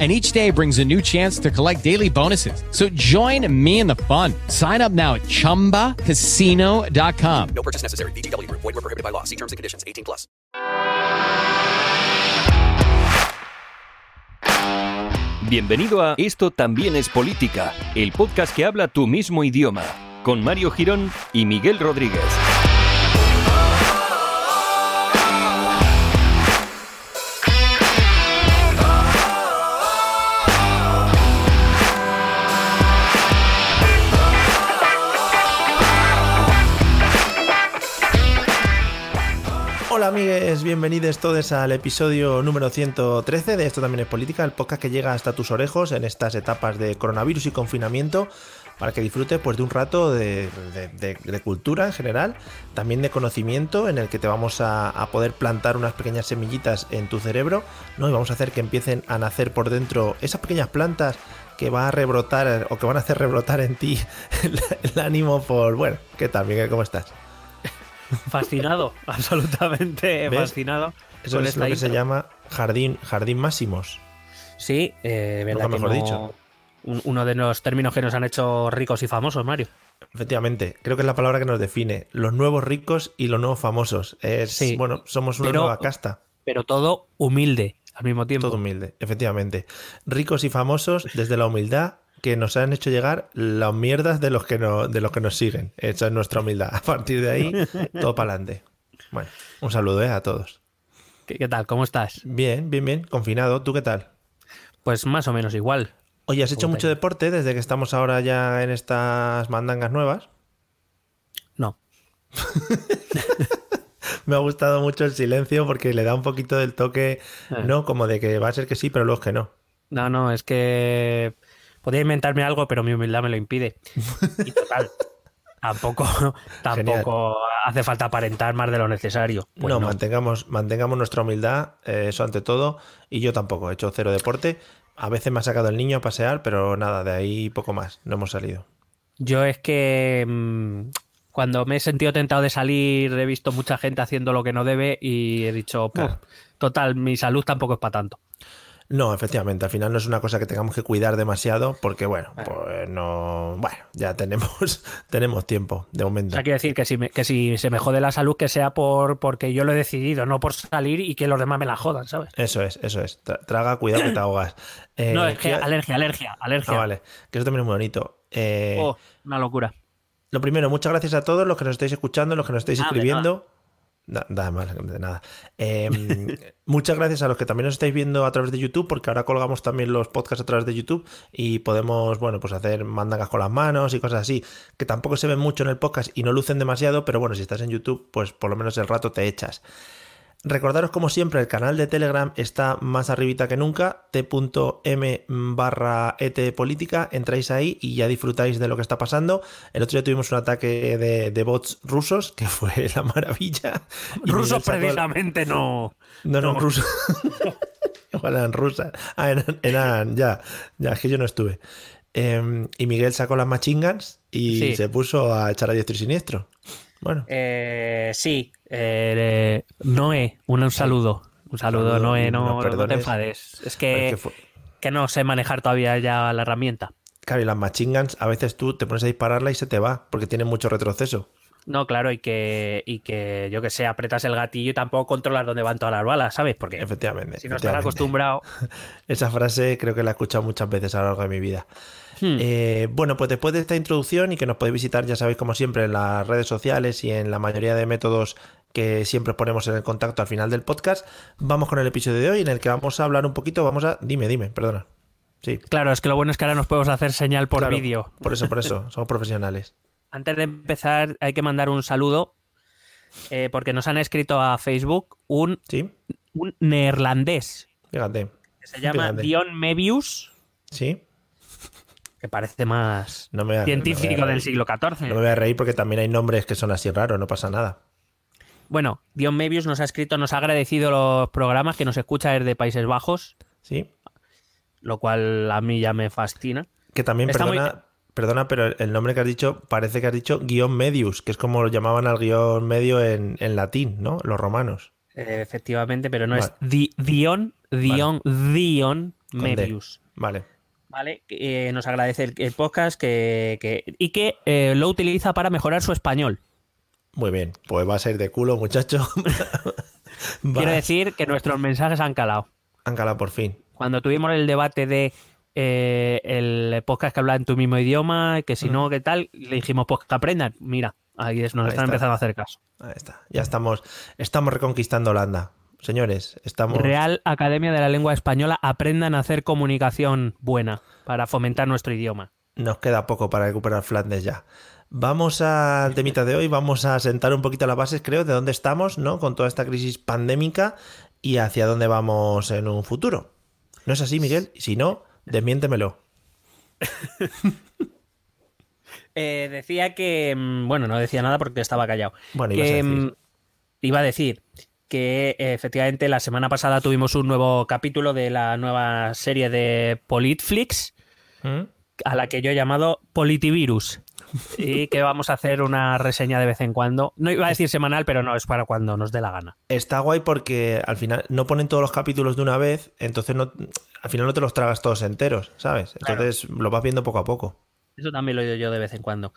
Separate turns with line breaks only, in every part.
and each day brings a new chance to collect daily bonuses. So join me in the fun. Sign up now at ChumbaCasino.com.
No purchase necessary. BGW. Void were prohibited by law. See terms and conditions. 18 plus.
Bienvenido a Esto también es política, el podcast que habla tu mismo idioma, con Mario Girón y Miguel Rodríguez.
Hola amigues, bienvenidos todos al episodio número 113 de Esto también es política, el podcast que llega hasta tus orejos en estas etapas de coronavirus y confinamiento para que disfrutes pues, de un rato de, cultura en general, también de conocimiento en el que te vamos a, poder plantar unas pequeñas semillitas en tu cerebro ¿no? y vamos a hacer que empiecen a nacer por dentro esas pequeñas plantas que van a rebrotar o que van a hacer rebrotar en ti el, el ánimo por... Bueno, ¿qué tal Miguel? ¿Cómo estás?
Fascinado, absolutamente
¿Ves?
fascinado.
Eso
con
es lo que se llama jardín, jardín máximos.
Sí, eh, verdad que
mejor
no-
dicho.
un- uno de los términos que nos han hecho ricos y famosos, Mario.
Efectivamente, creo que es la palabra que nos define. Los nuevos ricos y los nuevos famosos. Es,
Sí.
bueno, somos una
Pero-
nueva casta.
Pero todo humilde al mismo tiempo.
Todo humilde, efectivamente. Ricos y famosos desde la humildad que nos han hecho llegar las mierdas de los que, no, de los que nos siguen. Esa es nuestra humildad. A partir de ahí, todo para adelante. Bueno, un saludo ¿eh? a todos.
¿Qué, qué tal? ¿Cómo estás?
Bien, bien, bien. Confinado. ¿Tú qué tal?
Pues más o menos igual.
Oye, ¿has hecho mucho deporte desde que estamos ahora ya en estas mandangas nuevas?
No.
Me ha gustado mucho el silencio porque le da un poquito del toque,
Eh.
¿no? Como de que va a ser que sí, pero luego es que no.
No, no, es que podía inventarme algo, pero mi humildad me lo impide. Y total, tampoco, tampoco hace falta aparentar más de lo necesario. Pues
no,
no.
Mantengamos, mantengamos nuestra humildad, eh, eso ante todo. Y yo tampoco, he hecho cero deporte. A veces me ha sacado el niño a pasear, pero nada, de ahí poco más. No hemos salido.
Yo es que mm, cuando me he sentido tentado de salir, he visto mucha gente haciendo lo que no debe y he dicho, "Puf,
Claro.
total, mi salud tampoco es para tanto.
No, efectivamente, al final no es una cosa que tengamos que cuidar demasiado porque, bueno, pues no. Bueno, ya tenemos, tenemos tiempo de
O
momento.
sea, quiero decir que si, me- que si se me jode la salud, que sea por porque yo lo he decidido, no por salir y que los demás me la jodan, ¿sabes?
Eso es, eso es. Tra- Traga, cuidado que te ahogas. Eh,
no, es que alergia, alergia, alergia.
Ah, vale. Que eso también es muy bonito. Eh,
Oh, una locura.
Lo primero, muchas gracias a todos los que nos estáis escuchando, los que nos estáis
Ah,
escribiendo. Da- Nada más, de nada. Eh, muchas gracias a los que también nos estáis viendo a través de YouTube, porque ahora colgamos también los podcasts a través de YouTube y podemos, bueno, pues hacer mandangas con las manos y cosas así, que tampoco se ven mucho en el podcast y no lucen demasiado, pero bueno, si estás en YouTube, pues por lo menos el rato te echas. Recordaros como siempre, el canal de Telegram está más arribita que nunca, t.m barra etpolítica, entráis ahí y ya disfrutáis de lo que está pasando. El otro día tuvimos un ataque de, de bots rusos, que fue la maravilla.
Rusos precisamente no.
No, no,
no.
rusos. Igual eran rusas. Ah, eran, eran- ya, ya, es que yo no estuve. Em, y Miguel sacó las machingans y
Sí.
se puso a echar a diestro y siniestro. Bueno,
Eh, sí, eh, Noé, un, saludo. Un saludo,
Saludo
Noé, no, te enfades. Es que,
es que
no sé manejar todavía ya la herramienta.
Claro, y las machingans, a veces tú te pones a dispararla y se te va, porque tiene mucho retroceso.
No, claro, y que, y que yo que sé, apretas el gatillo y tampoco controlas dónde van todas las balas, ¿sabes? Porque
Efectivamente.
si no estás
efectivamente.
acostumbrado.
Esa frase creo que la he escuchado muchas veces a lo largo de mi vida.
Hmm.
Eh, bueno, pues después de esta introducción y que nos podéis visitar, ya sabéis, como siempre, en las redes sociales y en la mayoría de métodos que siempre os ponemos en el contacto al final del podcast, vamos con el episodio de hoy en el que vamos a hablar un poquito, vamos a... Dime, dime, perdona. Sí.
Claro, es que lo bueno es que ahora nos podemos hacer señal por
claro,
vídeo.
Por eso, por eso, somos profesionales.
Antes de empezar, hay que mandar un saludo eh, porque nos han escrito a Facebook un,
¿Sí?
un neerlandés
Fíjate.
que se llama
Fíjate.
Dion Mebius,
¿Sí?
que parece más
No me voy a- no me voy
científico del siglo XIV.
No me voy a reír porque también hay nombres que son así raros, no pasa nada.
Bueno, Dion Mebius nos ha escrito, nos ha agradecido los programas que nos escucha desde Países Bajos,
Sí.
lo cual a mí ya me fascina.
Que también,
Está muy-
perdona, perdona, pero el nombre que has dicho parece que has dicho guion medius, que es como lo llamaban al guion medio en, en latín, ¿no? Los romanos.
Eh, efectivamente, pero no
Vale.
es Di- Dion, Dion, Dion
Con D.
Mebius.
Vale.
¿Vale? Que, eh, nos agradece el, el podcast que, que- y que eh, lo utiliza para mejorar su español.
Muy bien. Pues va a ser de culo, muchacho.
Quiero decir que nuestros mensajes han calado.
Han calado por fin.
Cuando tuvimos el debate de eh, el podcast que habla en tu mismo idioma, que si no, ¿qué tal? Le dijimos, pues que aprendan. Mira, ahí es, nos
Ahí
están
está.
empezando a hacer caso.
Ahí está. Ya estamos, estamos reconquistando Holanda. Señores, estamos.
Real Academia de la Lengua Española, aprendan a hacer comunicación buena para fomentar nuestro idioma.
Nos queda poco para recuperar Flandes ya. Vamos al temita de hoy, vamos a sentar un poquito las bases, creo, de dónde estamos, ¿no? Con toda esta crisis pandémica y hacia dónde vamos en un futuro. ¿No es así, Miguel? Si no, desmiéntemelo.
Eh, decía que, mm, bueno, no decía nada porque estaba callado.
Bueno, ibas a
que,
decir.
mm, iba a decir que efectivamente la semana pasada tuvimos un nuevo capítulo de la nueva serie de Politflix,
¿Mm?
a la que yo he llamado Politivirus. Y que vamos a hacer una reseña de vez en cuando. No iba a decir semanal, pero no, es para cuando nos dé la gana.
Está guay porque al final no ponen todos los capítulos de una vez, entonces no, al final no te los tragas todos enteros, ¿sabes? Entonces lo vas viendo poco a poco.
Eso también lo he oído yo de vez en cuando.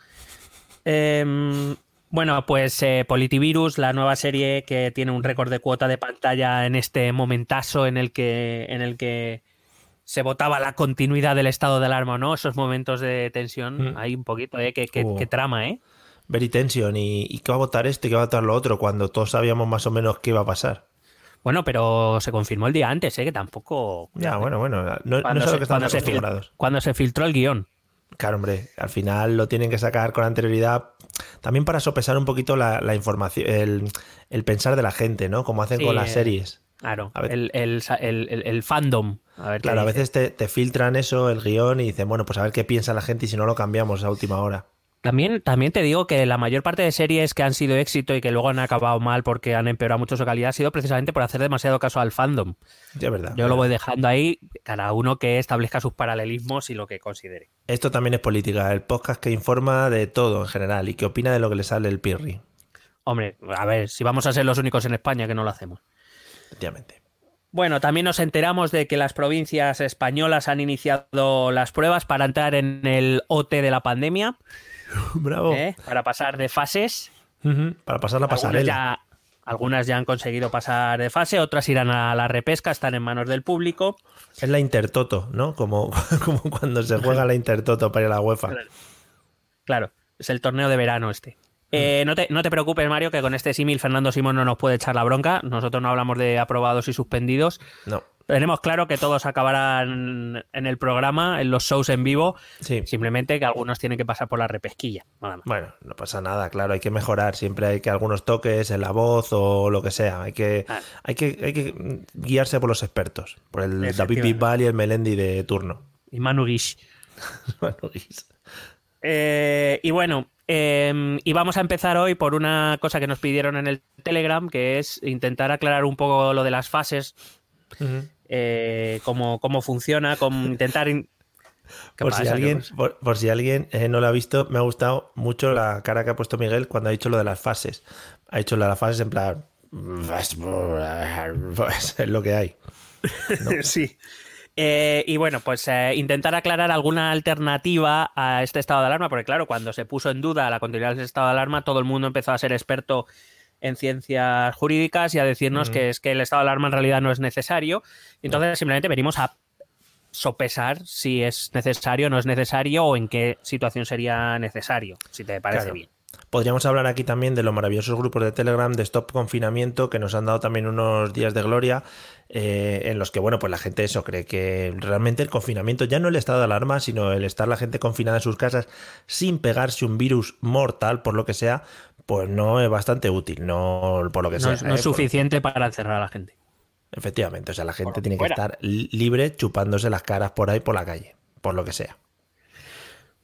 Em, bueno, pues eh, Politivirus, la nueva serie que tiene un récord de cuota de pantalla en este momentazo en el que, en el que se votaba la continuidad del estado de alarma, ¿no? Esos momentos de tensión,
Mm.
hay un poquito, ¿eh? Que, que-
Uh.
que trama, ¿eh?
Very tension y, y qué va a votar este qué va a votar lo otro cuando todos sabíamos más o menos qué iba a pasar.
Bueno, pero se confirmó el día antes, ¿eh? Que tampoco...
Ya, bueno, bueno, no, no
Cuando
es a lo que estamos
cuando se fil-
acostumbrados.
Cuando se filtró el guion.
Claro, hombre, al final lo tienen que sacar con anterioridad también para sopesar un poquito la, la información, el, el pensar de la gente, ¿no? Como hacen
Sí,
con las
eh,
series.
Claro, el fandom. A ver qué
Claro, a veces te, te filtran eso, el guion, y dicen, bueno, pues a ver qué piensa la gente y si no lo cambiamos a última hora.
También, también te digo que la mayor parte de series que han sido éxito y que luego han acabado mal porque han empeorado mucho su calidad ha sido precisamente por hacer demasiado caso al fandom.
Ya verdad.
Yo lo voy dejando ahí, cada uno que establezca sus paralelismos y lo que considere.
Esto también es política, el podcast que informa de todo en general y que opina de lo que le sale el pirri,
Hombre, a ver, si vamos a ser los únicos en España que no lo hacemos.
efectivamente.
Bueno, también nos enteramos de que las provincias españolas han iniciado las pruebas para entrar en el OT de la pandemia,
Bravo.
¿eh? para pasar de fases.
Para pasar la
Algunas
pasarela.
ya, algunas ya han conseguido pasar de fase, otras irán a la repesca, están en manos del público.
Es la Intertoto, ¿no? Como, como cuando se juega la Intertoto para ir a la UEFA.
Claro, es el torneo de verano este. Eh, no, te, no te preocupes, Mario, que con este símil Fernando Simón no nos puede echar la bronca. Nosotros no hablamos de aprobados y suspendidos.
No.
Tenemos claro que todos acabarán en el programa, en los shows en vivo.
Sí.
Simplemente que algunos tienen que pasar por la repesquilla. Nada más.
Bueno, no pasa nada, claro, hay que mejorar. Siempre hay que algunos toques en la voz o lo que sea. Hay que,
Ah.
hay que, hay que guiarse por los expertos. Por el David. Bisbal y el Melendi de turno.
Y Manu Guix.
Bueno, Guis.
Eh, y bueno, eh, y vamos a empezar hoy por una cosa que nos pidieron en el Telegram, que es intentar aclarar un poco lo de las fases, eh, cómo, cómo funciona, cómo intentar... in- ¿Qué
Por si, alguien, por, por si alguien no lo ha visto, me ha gustado mucho la cara que ha puesto Miguel cuando ha dicho lo de las fases. Ha dicho lo de las fases en plan. Pues es lo que hay.
sí. Eh, y bueno, pues eh, intentar aclarar alguna alternativa a este estado de alarma, porque claro, cuando se puso en duda la continuidad del estado de alarma, todo el mundo empezó a ser experto en ciencias jurídicas y a decirnos que es que el estado de alarma en realidad no es necesario. Entonces simplemente venimos a sopesar si es necesario o no es necesario o en qué situación sería necesario, si te parece
Claro.
bien.
Podríamos hablar aquí también de los maravillosos grupos de Telegram de Stop Confinamiento que nos han dado también unos días de gloria eh, en los que, bueno, pues la gente eso cree que realmente el confinamiento, ya no el estado de alarma, sino el estar la gente confinada en sus casas sin pegarse un virus mortal, por lo que sea, pues no es bastante útil, no por lo que
No,
sea.
es, no es
¿eh? Por-
suficiente para encerrar a la gente.
Efectivamente, o sea, la gente
Por
tiene que estar li- libre chupándose las caras por ahí por la calle, por lo que sea.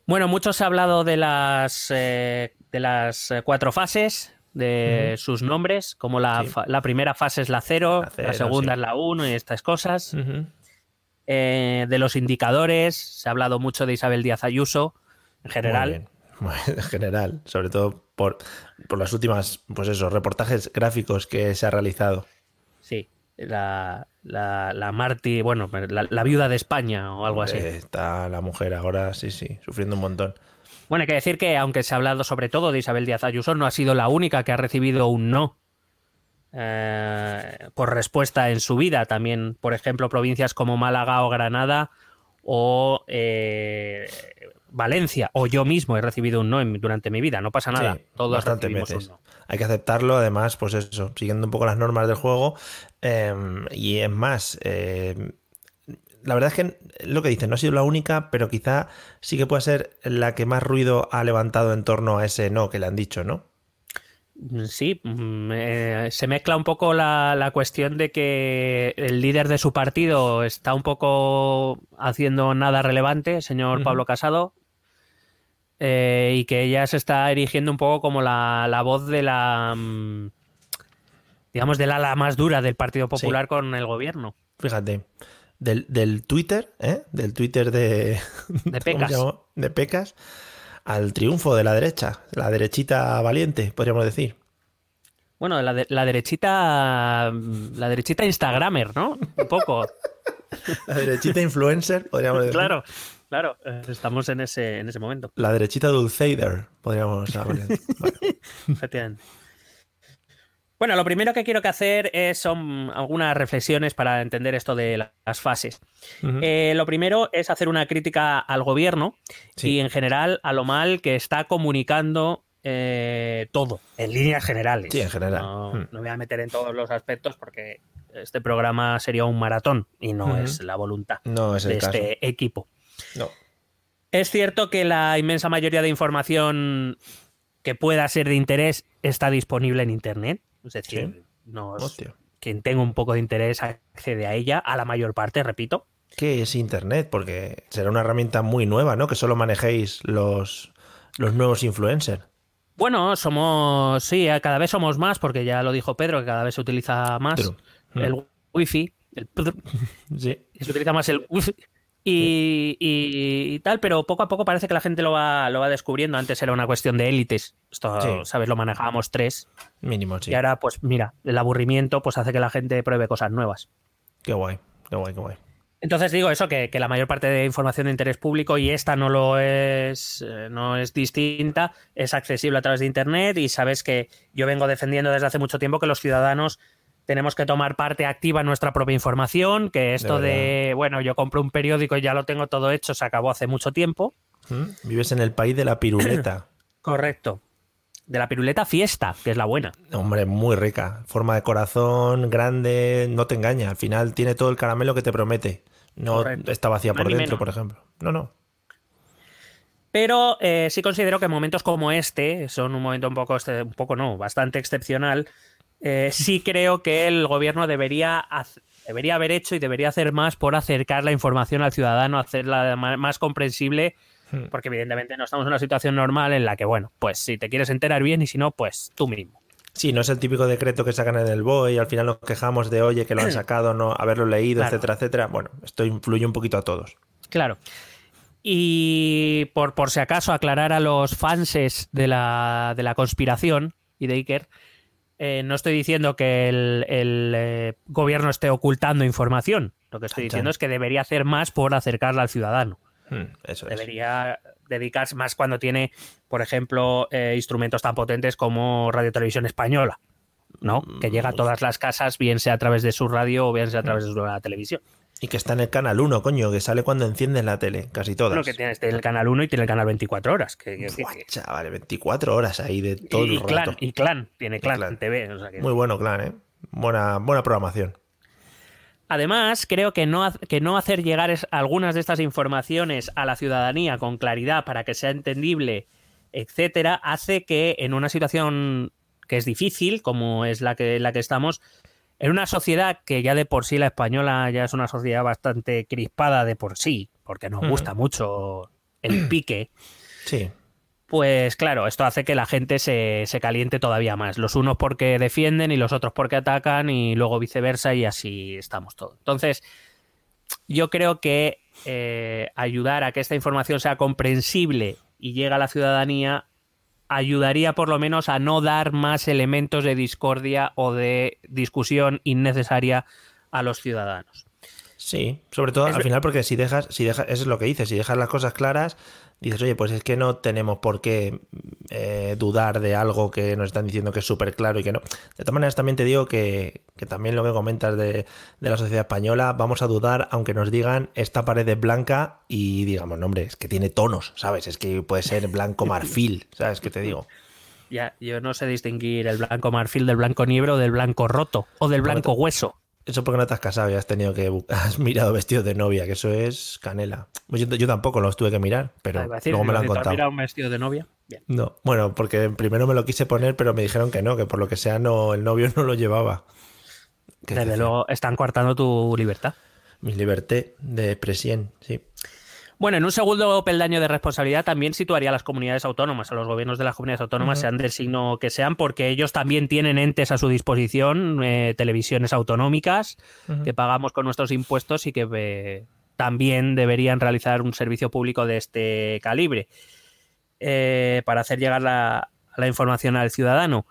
Bueno, mucho se ha hablado de las, eh, de las eh, cuatro fases, de sus nombres, como la,
Sí.
la primera fase es la 0,
La
la,
cero,
segunda
sí.
es la 1 y estas cosas. Eh, de los indicadores, se ha hablado mucho de Isabel Díaz Ayuso en general.
En general, sobre todo por, por las últimas, pues eso, reportajes gráficos que se ha realizado.
Sí, la, la, la Marti, bueno, la, la viuda de España o algo así.
Está la mujer ahora, sí, sí, sufriendo un montón.
Bueno, hay que decir que aunque se ha hablado sobre todo de Isabel Díaz Ayuso, no ha sido la única que ha recibido un no eh, por respuesta en su vida. También, por ejemplo, provincias como Málaga o Granada o eh, Valencia o yo mismo he recibido un no en- durante mi vida. No pasa nada.
Sí,
Todos recibimos
veces.
un no.
Hay que aceptarlo, además, pues eso, siguiendo un poco las normas del juego. eh, y es más, eh, la verdad es que lo que dicen no ha sido la única, pero quizá sí que puede ser la que más ruido ha levantado en torno a ese no que le han dicho, ¿no?
Sí, mm, eh, se mezcla un poco la, la cuestión de que el líder de su partido está un poco haciendo nada relevante, el señor. Pablo Casado, eh, y que ella se está erigiendo un poco como la, la voz de la, mm, digamos, del ala más dura del Partido Popular con el gobierno.
Fíjate, del, del Twitter, ¿eh? Del Twitter de,
De
¿cómo
Pecas.
De al triunfo de la derecha, la derechita valiente, podríamos decir.
Bueno, la, de- la derechita, la derechita Instagramer, ¿no? Un poco.
La derechita influencer, podríamos decir.
claro, claro. Estamos en ese, en ese momento.
La derechita dulceider, podríamos hablar.
Efectivamente. Bueno, lo primero que quiero que hacer es, son algunas reflexiones para entender esto de la- las fases. Eh, lo primero es hacer una crítica al gobierno
Sí.
y en general a lo mal que está comunicando eh, todo, en líneas generales.
Sí, en general.
No,
Hmm.
no me voy a meter en todos los aspectos porque este programa sería un maratón y no es la voluntad
no es
de
caso.
este equipo.
No.
Es cierto que la inmensa mayoría de información que pueda ser de interés está disponible en Internet. Es decir,
Sí.
nos- quien tenga un poco de interés accede a ella, a la mayor parte, repito.
¿Qué es Internet? Porque será una herramienta muy nueva, ¿no? Que solo manejéis los, los nuevos influencers.
Bueno, somos, sí, eh, cada vez somos más, porque ya lo dijo Pedro, que cada vez se utiliza más el wifi, el
Sí.
se utiliza más el wifi y, y- y tal, pero poco a poco parece que la gente lo va, lo va descubriendo. Antes era una cuestión de élites. Esto,
Sí.
¿sabes? Lo manejábamos tres.
Mínimo, sí.
Y ahora, pues mira, el aburrimiento pues hace que la gente pruebe cosas nuevas.
Qué guay, qué guay, qué guay.
Entonces digo eso, que, que la mayor parte de información de interés público, y esta no lo es, eh, no es distinta, es accesible a través de Internet y sabes que yo vengo defendiendo desde hace mucho tiempo que los ciudadanos tenemos que tomar parte activa en nuestra propia información, que esto de, bueno, yo compro un periódico y ya lo tengo todo hecho, se acabó hace mucho tiempo.
¿Mm? Vives en el país de la piruleta.
Correcto. De la piruleta fiesta, que es la buena.
Hombre, muy rica. Forma de corazón, grande, no te engaña. Al final tiene todo el caramelo que te promete. No
Correcto.
está vacía por dentro, por ejemplo. No, no.
Pero eh, sí considero que momentos como este son un momento un poco, este- un poco no, bastante excepcional. Eh, sí creo que el gobierno debería, debería haber hecho y debería hacer más por acercar la información al ciudadano, hacerla más comprensible,
Hmm.
porque evidentemente no estamos en una situación normal en la que, bueno, pues si te quieres enterar bien y si no, pues tú mismo.
Sí, no es el típico decreto que sacan en el BOE y al final nos quejamos de, oye, que lo han sacado, no haberlo leído,
Claro.
etcétera, etcétera. Bueno, esto influye un poquito a todos.
Claro. Y por, por si acaso aclarar a los fanses de la, de la conspiración y de Iker, eh, no estoy diciendo que el, el, eh, gobierno esté ocultando información. Lo que estoy diciendo es que debería hacer más por acercarla al ciudadano.
Hmm, eso es.
Debería dedicarse más cuando tiene, por ejemplo, eh, instrumentos tan potentes como Radio Televisión Española, ¿no? Que llega a todas las casas, bien sea a través de su radio o bien sea a través de su la televisión.
Y que está en el canal 1, coño, que sale cuando encienden la tele, casi todas.
Bueno, que tiene este, el canal 1 y tiene el canal 24 horas. Que, que-
Buah,
que-
chaval, 24 horas ahí de todo
y,
el
clan,
rato.
y Clan, tiene Clan,
Clan.
TV. o sea que-
Muy bueno, Clan, ¿eh? Buena, buena programación.
Además, creo que no, que no hacer llegar es- algunas de estas informaciones a la ciudadanía con claridad para que sea entendible, etcétera, hace que en una situación que es difícil, como es la que, la que estamos, en una sociedad que ya de por sí la española ya es una sociedad bastante crispada de por sí, porque nos gusta mucho el pique,
Sí.
Pues claro, esto hace que la gente se, se, caliente todavía más. Los unos porque defienden y los otros porque atacan y luego viceversa y así estamos todos. Entonces, yo creo que eh, ayudar a que esta información sea comprensible y llegue a la ciudadanía ayudaría por lo menos a no dar más elementos de discordia o de discusión innecesaria a los ciudadanos.
Sí, sobre todo al final porque si dejas, si dejas, eso es lo que dices, si dejas las cosas claras, dices, oye, pues es que no tenemos por qué eh, dudar de algo que nos están diciendo que es súper claro y que no. De todas maneras, también te digo que, también lo que comentas de, la sociedad española, vamos a dudar aunque nos digan esta pared es blanca y digamos, no, hombre, es que tiene tonos, ¿sabes? Es que puede ser blanco marfil, ¿sabes qué te digo?
Ya, yo no sé distinguir el blanco marfil del blanco niebro o del blanco roto o del blanco hueso.
Eso porque no te has casado y has tenido que has mirado vestidos de novia, que eso es canela. Pues yo, tampoco los tuve que mirar, pero luego me lo han contado. ¿Has
mirado un vestido de novia?
No, bueno, porque primero me lo quise poner, pero me dijeron que no, que por lo que sea no, el novio no lo llevaba.
Desde luego están coartando tu libertad.
Mi libertad de expresión, sí.
Bueno, en un segundo peldaño de responsabilidad también situaría a las comunidades autónomas, a los gobiernos de las comunidades autónomas, sean del signo que sean, porque ellos también tienen entes a su disposición, eh, televisiones autonómicas, que pagamos con nuestros impuestos y que eh, también deberían realizar un servicio público de este calibre. Eh, para hacer llegar la, la información al ciudadano.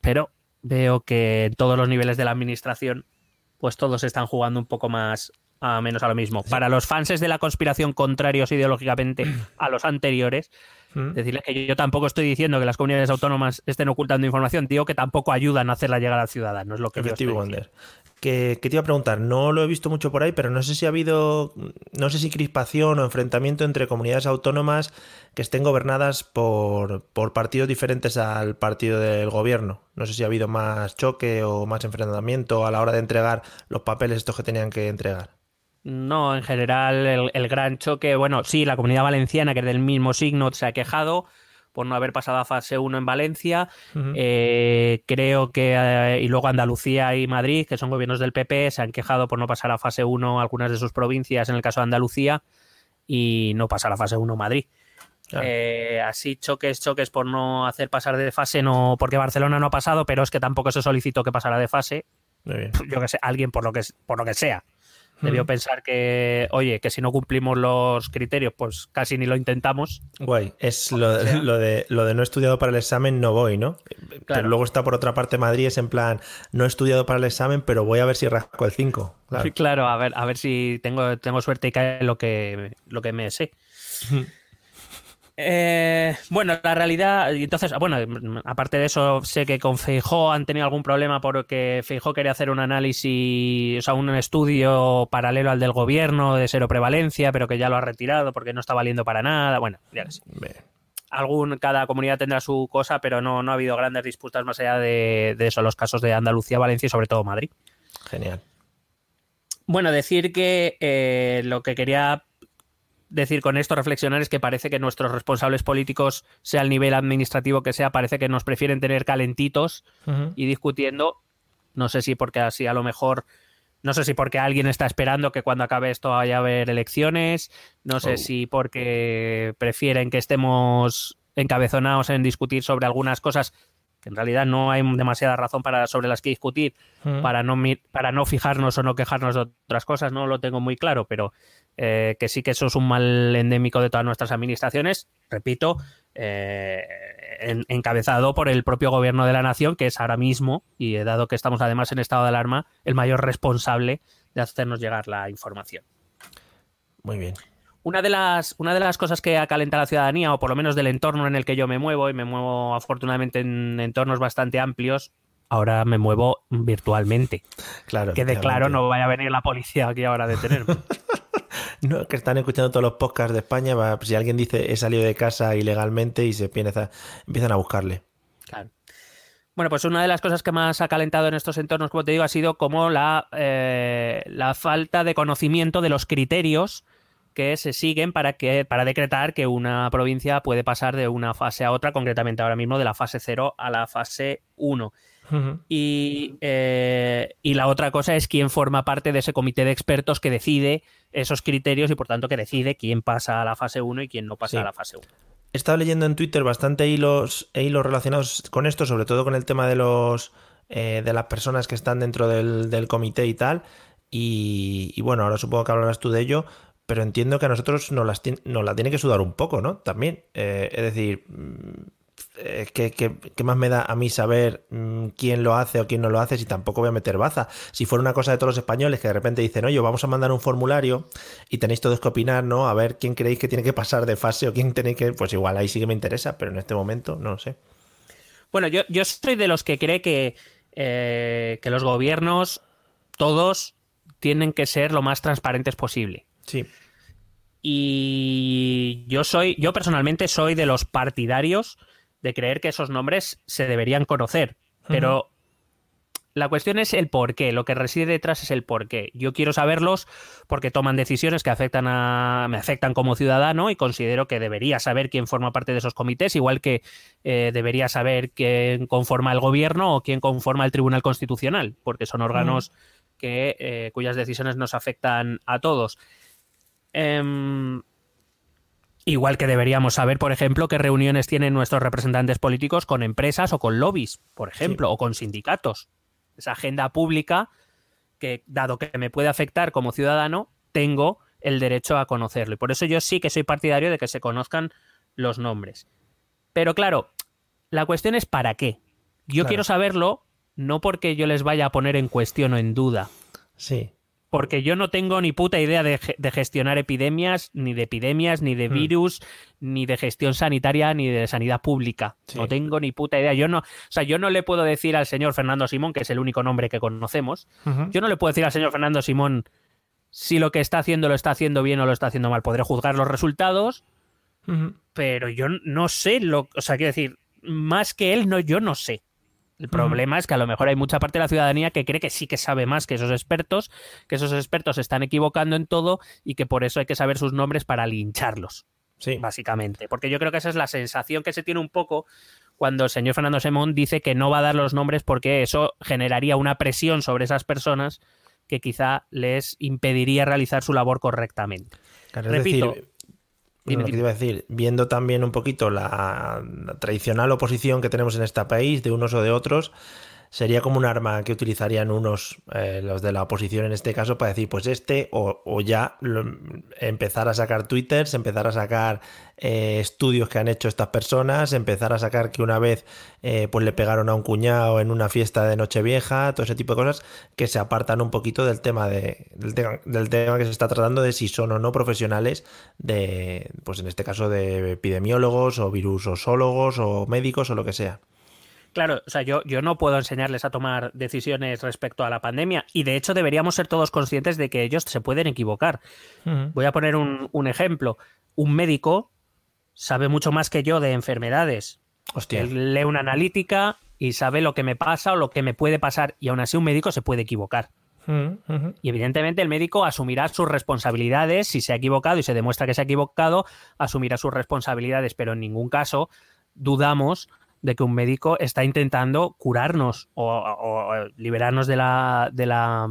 Pero veo que en todos los niveles de la administración, pues todos están jugando un poco más a menos a lo mismo. Para los fans de la conspiración contrarios ideológicamente a los anteriores, mm. decirles que yo tampoco estoy diciendo que las comunidades autónomas estén ocultando información, digo que tampoco ayudan a hacerla llegar al ciudadano, es lo que yo estoy
que, que, te iba a preguntar, no lo he visto mucho por ahí, pero no sé si ha habido, no sé si crispación o enfrentamiento entre comunidades autónomas que estén gobernadas por, por partidos diferentes al partido del gobierno. No sé si ha habido más choque o más enfrentamiento a la hora de entregar los papeles estos que tenían que entregar.
No, en general el, gran choque, bueno, sí, la comunidad valenciana, que es del mismo signo, se ha quejado por no haber pasado a fase 1 en Valencia. Eh, creo que, eh, y luego Andalucía y Madrid, que son gobiernos del PP, se han quejado por no pasar a fase 1 algunas de sus provincias, en el caso de Andalucía, y no pasar a fase 1 Madrid. Eh, así choques, choques por no hacer pasar de fase, no, porque Barcelona no ha pasado, pero es que tampoco se solicitó que pasara de fase. Yo que sé, alguien por lo que, por lo que sea debió pensar que, oye, que si no cumplimos los criterios, pues casi ni lo intentamos.
Guay, es lo, de, lo de no estudiado para el examen, no voy, ¿no? Pero luego está por otra parte Madrid, es en plan, no he estudiado para el examen, pero voy a ver si rasco el 5.
Claro. claro, a ver, a ver si tengo, tengo suerte y cae lo que, lo que me sé. Eh, bueno, la realidad, entonces, bueno, aparte de eso, sé que con Feijó han tenido algún problema porque Feijó quería hacer un análisis, o sea, un estudio paralelo al del gobierno de seroprevalencia, pero que ya lo ha retirado porque no está valiendo para nada. Bueno, ya sé. Algún, cada comunidad tendrá su cosa, pero no, no ha habido grandes disputas más allá de, eso, los casos de Andalucía, Valencia y sobre todo Madrid.
Genial.
Bueno, decir que eh, lo que quería decir con esto, reflexionar, es que parece que nuestros responsables políticos, sea el nivel administrativo que sea, parece que nos prefieren tener calentitos y discutiendo. No sé si porque así a lo mejor, no sé si porque alguien está esperando que cuando acabe esto vaya a haber elecciones, no sé oh. si porque prefieren que estemos encabezonados en discutir sobre algunas cosas en realidad no hay demasiada razón para, sobre las que discutir para, no, para no fijarnos o no quejarnos de otras cosas, no lo tengo muy claro, pero eh, que sí que eso es un mal endémico de todas nuestras administraciones, repito, eh, encabezado por el propio gobierno de la nación, que es ahora mismo, y dado que estamos además en estado de alarma, el mayor responsable de hacernos llegar la información.
Muy bien.
Una de, las, una de las cosas que acalenta a la ciudadanía, o por lo menos del entorno en el que yo me muevo, y me muevo afortunadamente en entornos bastante amplios, ahora me muevo virtualmente.
Claro.
Que de claro no vaya a venir la policía aquí ahora a detenerme.
no, que están escuchando todos los podcasts de España, si alguien dice he salido de casa ilegalmente y se empieza, empiezan a buscarle.
Claro. Bueno, pues una de las cosas que más ha calentado en estos entornos, como te digo, ha sido como la, eh, la falta de conocimiento de los criterios que se siguen para, que, para decretar que una provincia puede pasar de una fase a otra, concretamente ahora mismo de la fase 0 a la fase 1 y, eh, y, la otra cosa es quién forma parte de ese comité de expertos que decide esos criterios y por tanto que decide quién pasa a la fase 1 y quién no pasa a la fase 1.
he estado leyendo en Twitter bastante hilos, e hilos relacionados con esto, sobre todo con el tema de los eh, de las personas que están dentro del, del comité y tal. Y, y, bueno, ahora supongo que hablarás tú de ello, pero entiendo que a nosotros nos, las, nos la tiene que sudar un poco, ¿no? También. Eh, es decir, eh, ¿qué, qué, más me da a mí saber mmm, quién lo hace o quién no lo hace si tampoco voy a meter baza? Si fuera una cosa de todos los españoles que de repente dicen, oye, vamos a mandar un formulario y tenéis todos que opinar, ¿no? A ver quién creéis que tiene que pasar de fase o quién tenéis que. Pues igual ahí sí que me interesa, pero en este momento no lo sé.
Bueno, yo, yo soy de los que cree que, eh, que los gobiernos, todos, tienen que ser lo más transparentes posible.
Sí.
Y yo soy, yo personalmente soy de los partidarios de creer que esos nombres se deberían conocer. Pero uh -huh. la cuestión es el por qué. Lo que reside detrás es el por qué. Yo quiero saberlos porque toman decisiones que afectan a, me afectan como ciudadano y considero que debería saber quién forma parte de esos comités, igual que eh, debería saber quién conforma el gobierno o quién conforma el Tribunal Constitucional, porque son órganos uh -huh. que, eh, cuyas decisiones nos afectan a todos. Eh, Igual que deberíamos saber, por ejemplo, qué reuniones tienen nuestros representantes políticos con empresas o con lobbies, por ejemplo, sí. o con sindicatos. Esa agenda pública que, dado que me puede afectar como ciudadano, tengo el derecho a conocerlo. Y por eso yo sí que soy partidario de que se conozcan los nombres. Pero claro, la cuestión es ¿para qué? Yo claro. quiero saberlo no porque yo les vaya a poner en cuestión o en duda.
Sí
porque yo no tengo ni puta idea de, de, gestionar epidemias, ni de epidemias, ni de virus, hmm. ni de gestión sanitaria, ni de sanidad pública. Sí. No tengo ni puta idea. Yo no, o sea, yo no le puedo decir al señor Fernando Simón, que es el único nombre que conocemos, uh -huh. yo no le puedo decir al señor Fernando Simón si lo que está haciendo lo está haciendo bien o lo está haciendo mal. Podré juzgar los resultados, uh -huh. pero yo no sé lo, o sea, quiero decir, más que él, no, yo no sé. El problema es que a lo mejor hay mucha parte de la ciudadanía que cree que sí que sabe más que esos expertos, que esos expertos se están equivocando en todo y que por eso hay que saber sus nombres para lincharlos.
Sí.
Básicamente. Porque yo creo que esa es la sensación que se tiene un poco cuando el señor Fernando Semón dice que no va a dar los nombres porque eso generaría una presión sobre esas personas que quizá les impediría realizar su labor correctamente.
Claro, Repito, decir, lo que iba a decir, viendo también un poquito la, la, tradicional oposición que tenemos en este país, de unos o de otros, sería como un arma que utilizarían unos, eh, los de la oposición en este caso, para decir, pues este, o, ya empezar a sacar twitters, empezar a sacar eh, estudios que han hecho estas personas, empezar a sacar que una vez eh, pues le pegaron a un cuñado en una fiesta de Nochevieja, todo ese tipo de cosas que se apartan un poquito del tema, de, del, tema, del tema que se está tratando de si son o no profesionales de, pues en este caso de epidemiólogos o virusosólogos o médicos o lo que sea.
Claro, o sea, yo, yo no puedo enseñarles a tomar decisiones respecto a la pandemia y de hecho deberíamos ser todos conscientes de que ellos se pueden equivocar. Uh -huh. Voy a poner un, un, ejemplo. Un médico sabe mucho más que yo de enfermedades.
Hostia.
Él lee una analítica y sabe lo que me pasa o lo que me puede pasar y aún así un médico se puede equivocar. Uh -huh. Y evidentemente el médico asumirá sus responsabilidades si se ha equivocado y se demuestra que se ha equivocado, asumirá sus responsabilidades, pero en ningún caso dudamos de que un médico está intentando curarnos o, o, o liberarnos de la, de la,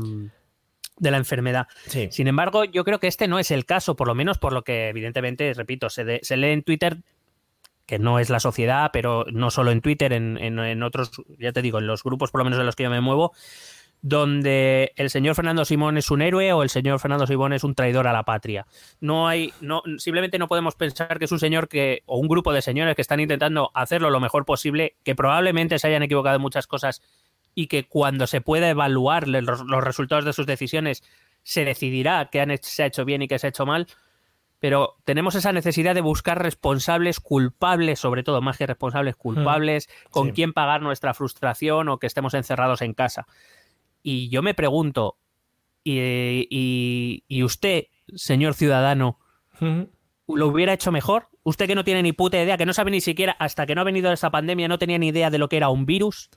de la enfermedad.
Sí.
Sin embargo, yo creo que este no es el caso, por lo menos por lo que evidentemente, repito, se, de, se lee en Twitter que no es la sociedad, pero no solo en Twitter, en, en, en, otros, ya te digo, en los grupos por lo menos en los que yo me muevo, donde el señor Fernando Simón es un héroe o el señor Fernando Simón es un traidor a la patria. No hay, no, simplemente no podemos pensar que es un señor que, o un grupo de señores que están intentando hacerlo lo mejor posible, que probablemente se hayan equivocado en muchas cosas y que cuando se pueda evaluar los, los resultados de sus decisiones se decidirá qué han, se ha hecho bien y qué se ha hecho mal. Pero tenemos esa necesidad de buscar responsables culpables, sobre todo más que responsables culpables, mm, con sí. quién pagar nuestra frustración o que estemos encerrados en casa. Y yo me pregunto, ¿y, y, y usted, señor ciudadano, lo hubiera hecho mejor? Usted que no tiene ni puta idea, que no sabe ni siquiera, hasta que no ha venido esta pandemia, no tenía ni idea de lo que era un virus.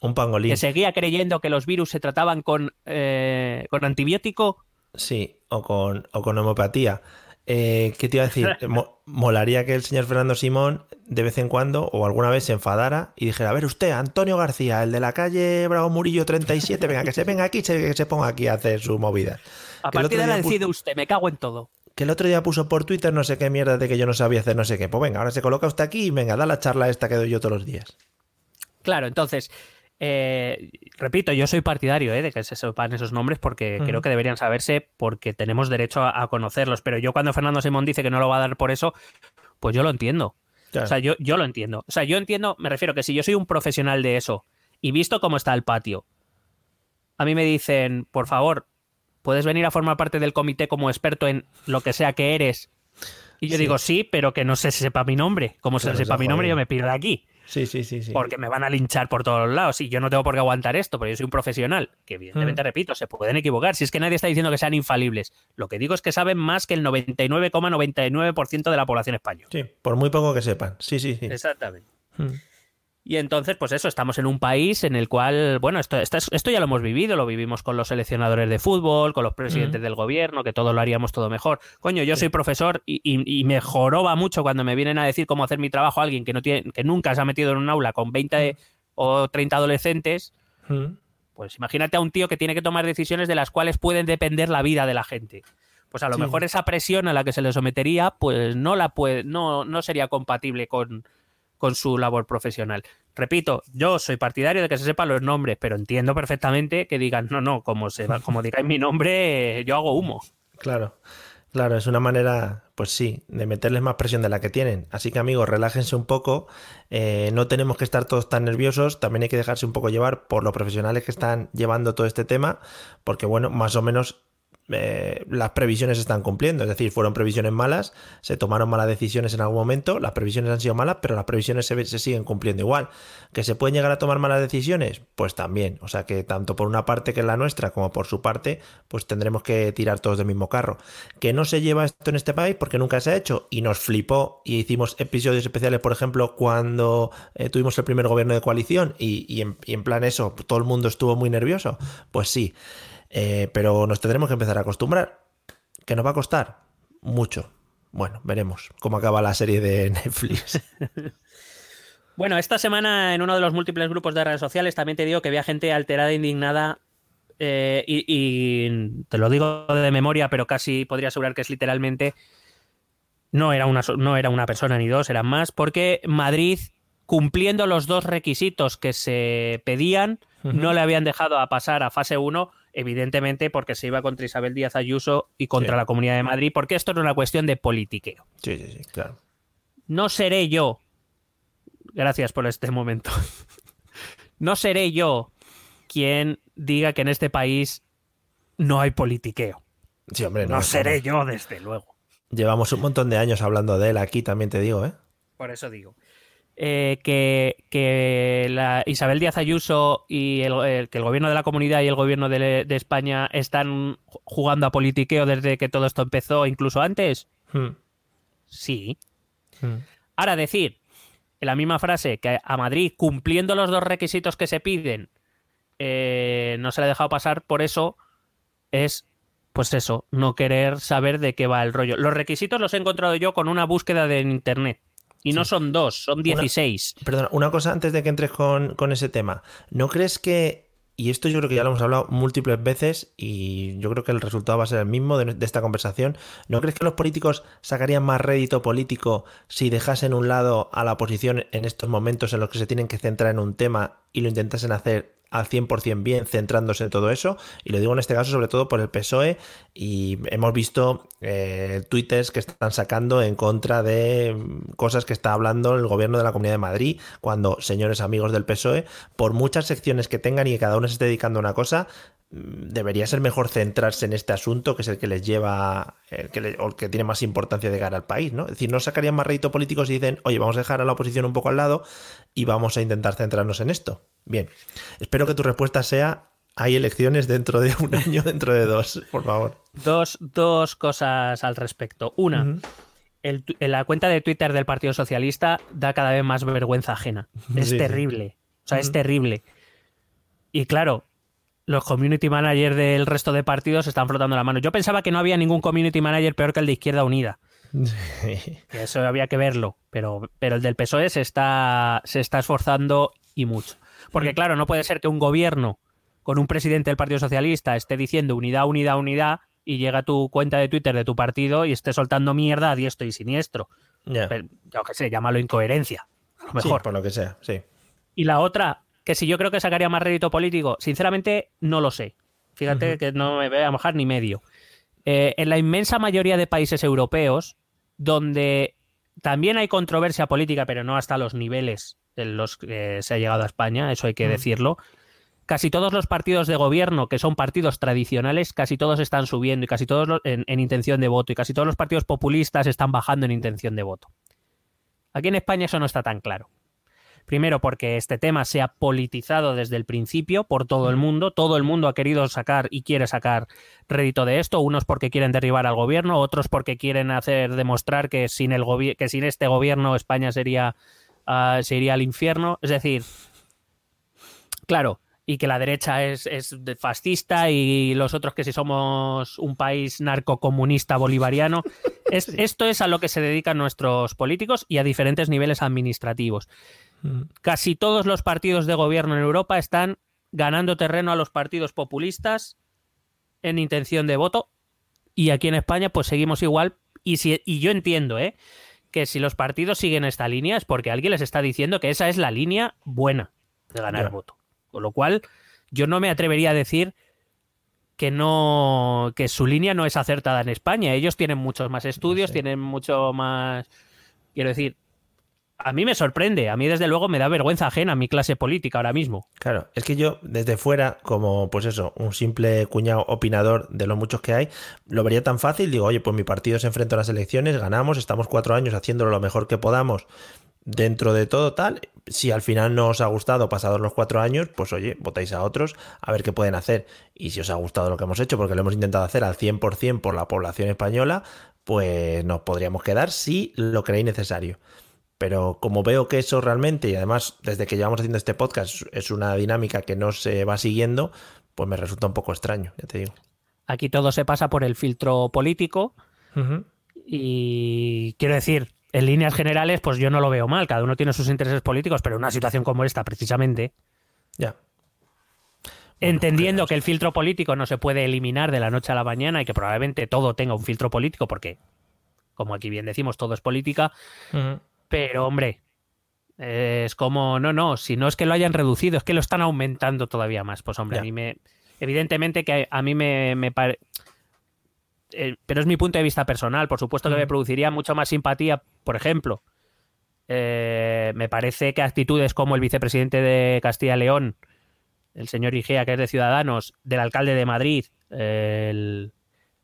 Un pangolín.
Que seguía creyendo que los virus se trataban con, eh, con antibiótico.
Sí, o con, o con homeopatía. Eh, ¿Qué te iba a decir? Molaría que el señor Fernando Simón de vez en cuando o alguna vez se enfadara y dijera, a ver usted, Antonio García, el de la calle Bravo Murillo 37, venga, que se venga aquí, que se ponga aquí a hacer su movida.
A partir de ahora decide usted, me cago en todo.
que el otro día puso por Twitter no sé qué mierda de que yo no sabía hacer no sé qué. Pues venga, ahora se coloca usted aquí y venga, da la charla esta que doy yo todos los días.
Claro, entonces, eh, repito, yo soy partidario eh, de que se sepan esos nombres porque creo que deberían saberse porque tenemos derecho a, a conocerlos. Pero yo cuando Fernando Simón dice que no lo va a dar por eso, pues yo lo entiendo.
Claro.
O sea, yo, yo lo entiendo. O sea, yo entiendo, me refiero que si yo soy un profesional de eso y visto cómo está el patio, a mí me dicen, por favor, puedes venir a formar parte del comité como experto en lo que sea que eres. Y yo
Sí.
digo, sí, pero que no se sepa mi nombre. Como
Claro,
se sepa mi nombre, yo me piro de aquí.
Sí, sí, sí, sí.
Porque me van a linchar por todos lados. Y yo no tengo por qué aguantar esto, pero yo soy un profesional. Que evidentemente,
Mm.
repito, se pueden equivocar. Si es que nadie está diciendo que sean infalibles. Lo que digo es que saben más que el 99,99% de la población española.
Sí, por muy poco que sepan. Sí, sí, sí.
Exactamente.
Mm.
Y entonces, pues eso, estamos en un país en el cual, bueno, esto, esto, es- esto ya lo hemos vivido, lo vivimos con los seleccionadores de fútbol, con los presidentes del gobierno, que todo lo haríamos todo mejor. Coño, yo soy profesor y, y- y me joroba mucho cuando me vienen a decir cómo hacer mi trabajo a alguien que, no tiene, que nunca se ha metido en un aula con 20 o 30 adolescentes. Pues imagínate a un tío que tiene que tomar decisiones de las cuales pueden depender la vida de la gente. Pues a lo
Sí.
mejor esa presión a la que se le sometería, pues no la puede, no, no sería compatible con, con su labor profesional. Repito, yo soy partidario de que se sepan los nombres, pero entiendo perfectamente que digan, no, no, como se va- como digáis mi nombre, eh, yo hago humo.
Claro, claro, es una manera, pues sí, de meterles más presión de la que tienen. Así que amigos, relájense un poco, eh, no tenemos que estar todos tan nerviosos, también hay que dejarse un poco llevar por los profesionales que están llevando todo este tema, porque bueno, más o menos eh, las previsiones se están cumpliendo, es decir, fueron previsiones malas, se tomaron malas decisiones en algún momento, las previsiones han sido malas, pero las previsiones se, siguen cumpliendo igual. ¿Que se pueden llegar a tomar malas decisiones? Pues también, o sea que tanto por una parte que es la nuestra como por su parte, pues tendremos que tirar todos del mismo carro. Que no se lleva esto en este país porque nunca se ha hecho y nos flipó y hicimos episodios especiales, por ejemplo, cuando eh, tuvimos el primer gobierno de coalición y, y en, y en plan eso, todo el mundo estuvo muy nervioso. Pues sí, eh, pero nos tendremos que empezar a acostumbrar. ¿Que nos va a costar? Mucho. Bueno, veremos cómo acaba la serie de Netflix.
Bueno, esta semana en uno de los múltiples grupos de redes sociales también te digo que había gente alterada indignada. eh, y, y te lo digo de memoria, pero casi podría asegurar que es literalmente. No era, una, no era una persona ni dos, eran más, porque Madrid, cumpliendo los dos requisitos que se pedían, no le habían dejado a pasar a fase 1, evidentemente porque se iba contra Isabel Díaz Ayuso y contra
Sí.
la Comunidad de Madrid, porque esto era una cuestión de politiqueo.
Sí, sí, sí, claro.
No seré yo. Gracias por este momento. No seré yo quien diga que en este país no hay politiqueo.
Sí, hombre,
No,
no,
seré yo, desde luego.
Llevamos un montón de años hablando de él aquí, también te digo, ¿eh?
Por eso digo. Eh, que, que la Isabel Díaz Ayuso y el, el- que el gobierno de la comunidad y el gobierno de, de España están jugando a politiqueo desde que todo esto empezó, incluso antes.
Hmm,
Sí.
hmm.
Ahora decir en la misma frase que a Madrid, cumpliendo los dos requisitos que se piden, eh, no se le ha dejado pasar, por eso es, pues eso, no querer saber de qué va el rollo. Los requisitos los he encontrado yo con una búsqueda de internet. Y no son dos, son 16.
Perdona, una cosa antes de que entres con, con ese tema. ¿No crees que, y esto yo creo que ya lo hemos hablado múltiples veces y yo creo que el resultado va a ser el mismo de, de esta conversación, ¿no crees que los políticos sacarían más rédito político si dejasen un lado a la oposición en estos momentos en los que se tienen que centrar en un tema y lo intentasen hacer al 100% bien, centrándose en todo eso. Y lo digo en este caso sobre todo por el PSOE y hemos visto eh, twitters que están sacando en contra de mm, cosas que está hablando el gobierno de la Comunidad de Madrid, cuando, señores amigos del PSOE, por muchas secciones que tengan y que cada uno se esté dedicando a una cosa, debería ser mejor centrarse en este asunto que es el que les lleva el que le- o el que tiene más importancia de cara al país, ¿no? Es decir, no sacarían más rédito político si dicen, oye, vamos a dejar a la oposición un poco al lado y vamos a intentar centrarnos en esto. Bien, espero que tu respuesta sea, hay elecciones dentro de un año, dentro de dos, por favor.
Dos, dos cosas al respecto. Una, el la cuenta de Twitter del Partido Socialista da cada vez más vergüenza ajena. Es
Sí,
terrible. O sea, es terrible. Y claro, los community managers del resto de partidos están frotando la mano. Yo pensaba que no había ningún community manager peor que el de Izquierda Unida. Que eso había que verlo. Pero, pero el del PSOE se está, se está esforzando y mucho. Porque claro, no puede ser que un gobierno con un presidente del Partido Socialista esté diciendo unidad, unidad, unidad y llega a tu cuenta de Twitter de tu partido y esté soltando mierda a diestro y siniestro. Pero, yo qué sé, llámalo incoherencia. A lo
Sí,
mejor.
por lo que sea, sí.
Y la otra, que si yo creo que sacaría más rédito político, sinceramente no lo sé. Fíjate que no me voy a mojar ni medio. Eh, en la inmensa mayoría de países europeos, donde también hay controversia política, pero no hasta los niveles en los que se ha llegado a España, eso hay que decirlo. Casi todos los partidos de gobierno, que son partidos tradicionales, casi todos están subiendo y casi todos los- en, en intención de voto, y casi todos los partidos populistas están bajando en intención de voto. Aquí en España eso no está tan claro. Primero, porque este tema se ha politizado desde el principio por todo el mundo. Todo el mundo ha querido sacar y quiere sacar rédito de esto. Unos porque quieren derribar al gobierno, otros porque quieren hacer demostrar que sin, el que sin este gobierno España sería, ah, se iría al infierno. Es decir, claro, y que la derecha es, es fascista y los otros que si somos un país narcocomunista bolivariano. Es- Esto es a lo que se dedican nuestros políticos y a diferentes niveles administrativos. Casi todos los partidos de gobierno en Europa están ganando terreno a los partidos populistas en intención de voto y aquí en España pues seguimos igual y, si, y yo entiendo ¿eh? que si los partidos siguen esta línea es porque alguien les está diciendo que esa es la línea buena de ganar voto. Con lo cual yo no me atrevería a decir que no que su línea no es acertada en España. Ellos tienen muchos más estudios, tienen mucho más quiero decir, a mí me sorprende, a mí desde luego me da vergüenza ajena mi clase política ahora mismo.
Claro, es que yo desde fuera, como pues eso, un simple cuñado opinador de los muchos que hay, lo vería tan fácil. Digo, oye, pues mi partido se enfrenta a las elecciones, ganamos, estamos cuatro años haciéndolo lo mejor que podamos dentro de todo tal. Si al final no os ha gustado pasados los cuatro años, pues oye, votáis a otros a ver qué pueden hacer. Y si os ha gustado lo que hemos hecho, porque lo hemos intentado hacer al 100% por la población española, pues nos podríamos quedar si lo creéis necesario. Pero como veo que eso realmente, y además desde que llevamos haciendo este podcast, es una dinámica que no se va siguiendo, pues me resulta un poco extraño, ya te digo.
Aquí todo se pasa por el filtro político y quiero decir, en líneas generales, pues yo no lo veo mal, cada uno tiene sus intereses políticos, pero en una situación como esta, precisamente,
Ya.
entendiendo que el filtro político no se puede eliminar de la noche a la mañana y que probablemente todo tenga un filtro político, porque, como aquí bien decimos, todo es política, pero hombre, es como, no, no, si no es que lo hayan reducido, es que lo están aumentando todavía más. Pues hombre,
Ya.
a mí me. Evidentemente que a mí me, eh, pero es mi punto de vista personal. Por supuesto que me produciría mucho más simpatía, por ejemplo. eh, me parece que actitudes como el vicepresidente de Castilla y León, el señor Igea, que es de Ciudadanos, del alcalde de Madrid, el,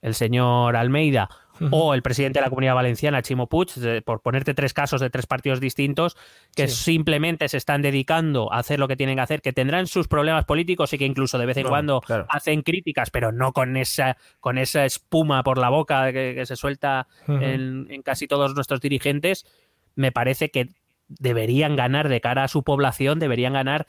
el señor Almeida, o el presidente de la Comunidad Valenciana, Chimo Puig, de- por ponerte tres casos de tres partidos distintos, que
Sí.
simplemente se están dedicando a hacer lo que tienen que hacer, que tendrán sus problemas políticos y que incluso de vez en
No,
cuando
claro.
hacen críticas, pero no con esa, con esa espuma por la boca que, que se suelta en, en casi todos nuestros dirigentes, me parece que deberían ganar de cara a su población, deberían ganar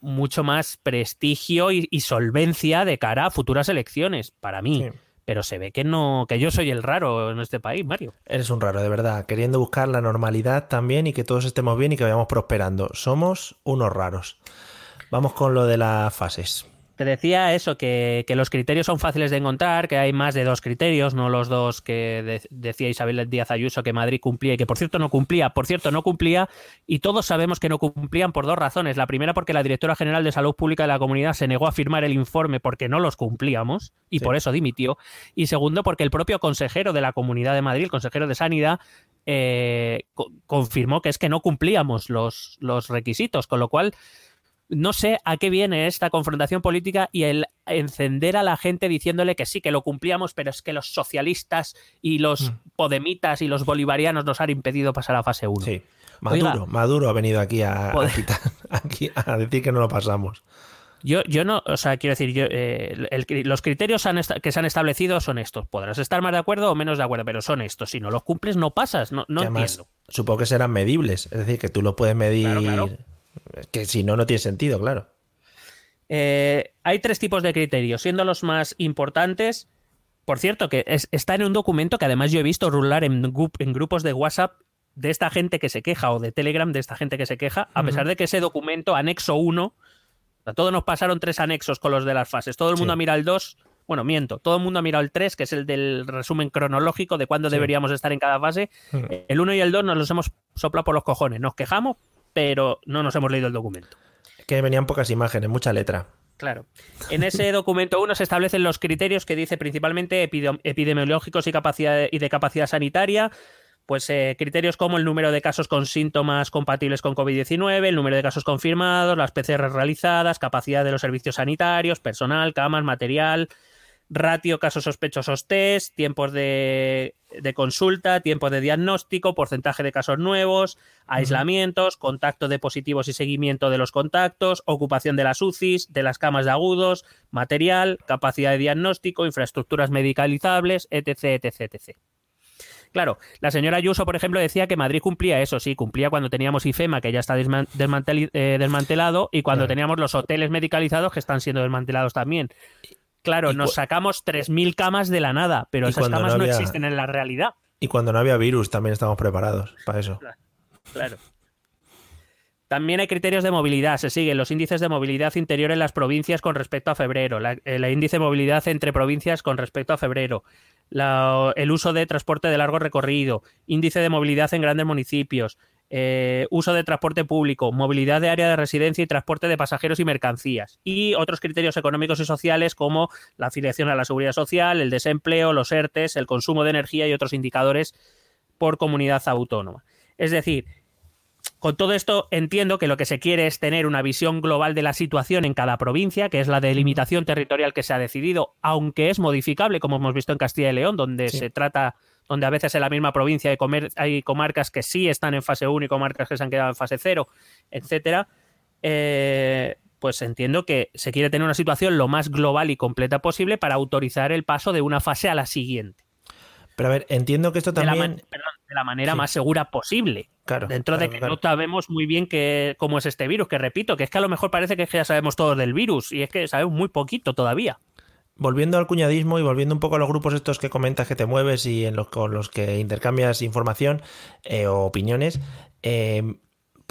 mucho más prestigio y, y solvencia de cara a futuras elecciones, para mí.
Sí.
Pero se ve que no, que yo soy el raro en este país, Mario.
Eres un raro, de verdad, queriendo buscar la normalidad también y que todos estemos bien y que vayamos prosperando. Somos unos raros. Vamos con lo de las fases.
Te decía eso, que, que los criterios son fáciles de encontrar, que hay más de dos criterios, no los dos que de- decía Isabel Díaz Ayuso que Madrid cumplía y que por cierto no cumplía, por cierto no cumplía y todos sabemos que no cumplían por dos razones. La primera porque la directora general de Salud Pública de la comunidad se negó a firmar el informe porque no los cumplíamos y
Sí.
por eso dimitió. Y segundo porque el propio consejero de la Comunidad de Madrid, el consejero de Sanidad, eh, co- confirmó que es que no cumplíamos los, los requisitos, con lo cual no sé a qué viene esta confrontación política y el encender a la gente diciéndole que sí, que lo cumplíamos, pero es que los socialistas y los
Mm.
podemitas y los bolivarianos nos han impedido pasar a fase 1.
Sí. Maduro,
Oiga.
Maduro ha venido aquí a, a
Joder.
quitar- aquí a decir que no lo pasamos.
Yo, yo no, o sea, quiero decir, yo, eh, el los criterios han que se han establecido son estos. Podrás estar más de acuerdo o menos de acuerdo, pero son estos. Si no los cumples, no pasas. No, no
además,
entiendo.
supongo que serán medibles. Es decir, que tú lo puedes medir.
Claro, claro.
Que si no, no tiene sentido, claro.
Eh, hay tres tipos de criterios, siendo los más importantes. Por cierto, que es- está en un documento que además yo he visto rular en, gru- en grupos de WhatsApp de esta gente que se queja o de Telegram de esta gente que se queja, a pesar de que ese documento, anexo 1, a todos nos pasaron tres anexos con los de las fases. Todo el mundo
Sí.
mira el 2 Bueno, miento. Todo el mundo ha mirado el 3, que es el del resumen cronológico de cuándo deberíamos estar en cada fase. El 1 y el 2 nos los hemos soplado por los cojones. Nos quejamos, pero no nos hemos leído el documento.
Que venían pocas imágenes, mucha letra.
Claro. En ese documento 1 se establecen los criterios que dice principalmente epide- epidemiológicos y, capacidad, y de capacidad sanitaria. Pues eh, criterios como el número de casos con síntomas compatibles con COVID-19, el número de casos confirmados, las PCR realizadas, capacidad de los servicios sanitarios, personal, camas, material, ratio casos sospechosos test, tiempos de, de consulta, tiempos de diagnóstico, porcentaje de casos nuevos, aislamientos, contacto de positivos y seguimiento de los contactos, ocupación de las UCIs, de las camas de agudos, material, capacidad de diagnóstico, infraestructuras medicalizables, etc, etc, etc. Claro, la señora Ayuso, por ejemplo, decía que Madrid cumplía eso, sí, cumplía cuando teníamos IFEMA, que ya está eh, desmantelado, y cuando
Claro.
teníamos los hoteles medicalizados, que están siendo desmantelados también. Claro, nos sacamos 3.000 camas de la nada, pero esas camas
no
existen en la realidad.
Y cuando no había virus también estamos preparados para eso.
Claro. También hay criterios de movilidad. Se siguen los índices de movilidad interior en las provincias con respecto a febrero, la- el índice de movilidad entre provincias con respecto a febrero, la- el uso de transporte de largo recorrido, índice de movilidad en grandes municipios, eh, uso de transporte público, movilidad de área de residencia y transporte de pasajeros y mercancías. Y otros criterios económicos y sociales como la afiliación a la seguridad social, el desempleo, los ERTES, el consumo de energía y otros indicadores por comunidad autónoma. Es decir, con todo esto entiendo que lo que se quiere es tener una visión global de la situación en cada provincia, que es la delimitación territorial que se ha decidido, aunque es modificable, como hemos visto en Castilla y León, donde
Sí.
se trata, donde a veces en la misma provincia hay, comer- hay comarcas que sí están en fase 1 y comarcas que se han quedado en fase 0, etcétera. Eh, pues entiendo que se quiere tener una situación lo más global y completa posible para autorizar el paso de una fase a la siguiente.
Pero a ver, entiendo que esto
De la,
también.
man- perdón, de la manera
Sí.
más segura posible.
Claro,
Dentro de que
claro.
no sabemos muy bien cómo es este virus, que repito, que es que a lo mejor parece que ya sabemos todo del virus y es que sabemos muy poquito todavía.
Volviendo al cuñadismo y volviendo un poco a los grupos estos que comentas que te mueves y en los con los que intercambias información eh, o opiniones, eh,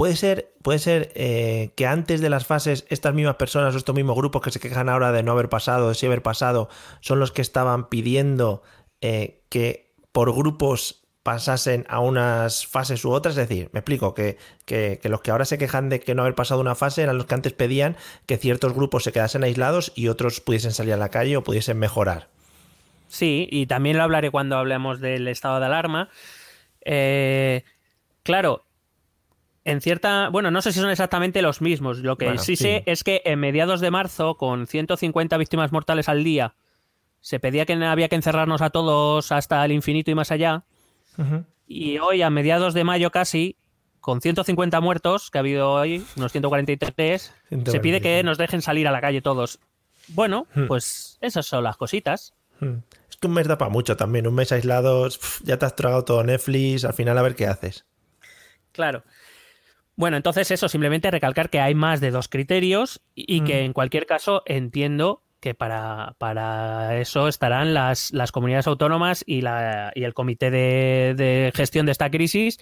puede ser, puede ser eh, que antes de las fases estas mismas personas o estos mismos grupos que se quejan ahora de no haber pasado, de sí haber pasado, son los que estaban pidiendo eh, que por grupos pasasen a unas fases u otras. Es decir, me explico, que, que- que los que ahora se quejan de que no haber pasado una fase eran los que antes pedían que ciertos grupos se quedasen aislados y otros pudiesen salir a la calle o pudiesen mejorar.
Sí, y también lo hablaré cuando hablemos del estado de alarma. Eh, claro, en cierta. Bueno, no sé si son exactamente los mismos. Lo que
Bueno,
sí,
sí.
sé es que en mediados de marzo, con 150 víctimas mortales al día, se pedía que había que encerrarnos a todos hasta el infinito y más allá. Y hoy, a mediados de mayo casi, con 150 muertos que ha habido hoy, unos 143, se
143.
pide que nos dejen salir a la calle todos. Bueno,
Hmm.
pues esas son las cositas.
Hmm. Es que un mes da para mucho también. Un mes aislados, ya te has tragado todo Netflix, al final a ver qué haces.
Claro. Bueno, entonces eso, simplemente recalcar que hay más de dos criterios y y que en cualquier caso entiendo que para, para eso estarán las, las comunidades autónomas y, la, y el comité de, de gestión de esta crisis.